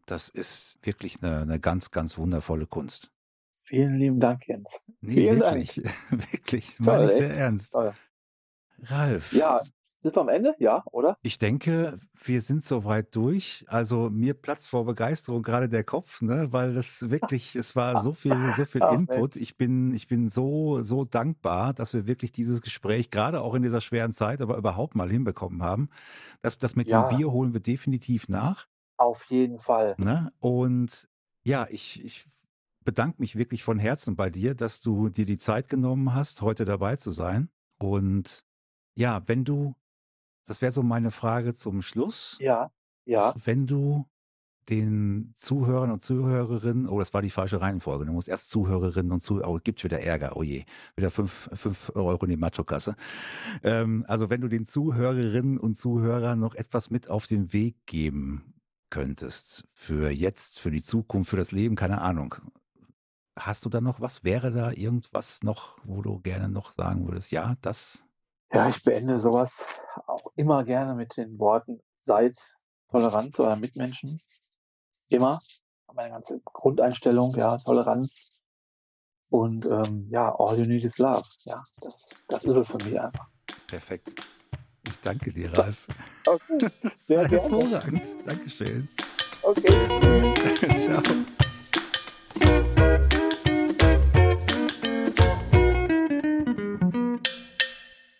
Das ist wirklich eine, eine ganz, ganz wundervolle Kunst. Vielen lieben Dank, Jens. Nee, Vielen wirklich, Dank. wirklich, meine ich sehr ernst. Toll. Ralf. Ja, sind wir am Ende? Ja, oder? Ich denke, wir sind soweit durch. Also mir platzt vor Begeisterung gerade der Kopf, ne, weil das wirklich, es war so viel, so viel Input. Ich bin, ich bin so, so dankbar, dass wir wirklich dieses Gespräch gerade auch in dieser schweren Zeit, aber überhaupt mal hinbekommen haben. Das, das mit ja. dem Bier holen wir definitiv nach. Auf jeden Fall. Ne? Und ja, ich, ich bedanke mich wirklich von Herzen bei dir, dass du dir die Zeit genommen hast, heute dabei zu sein. Und ja, wenn du das wäre so meine Frage zum Schluss. Ja, ja. Wenn du den Zuhörern und Zuhörerinnen, oh, das war die falsche Reihenfolge. Du musst erst Zuhörerinnen und Zuhörer, oh, gibt wieder Ärger, oh je, wieder fünf, fünf Euro in die Macho-Kasse. Ähm, also wenn du den Zuhörerinnen und Zuhörern noch etwas mit auf den Weg geben könntest, für jetzt, für die Zukunft, für das Leben, keine Ahnung. Hast du da noch was? Wäre da irgendwas noch, wo du gerne noch sagen würdest, ja, das ja, ich beende sowas auch immer gerne mit den Worten, seid tolerant zu euren Mitmenschen. Immer. Meine ganze Grundeinstellung, ja, Toleranz. Und ähm, ja, all you need is love. Ja, das, das ist es für mich einfach. Perfekt. Ich danke dir, Ralf. Okay, sehr hervorragend. Dankeschön. Okay. Ciao.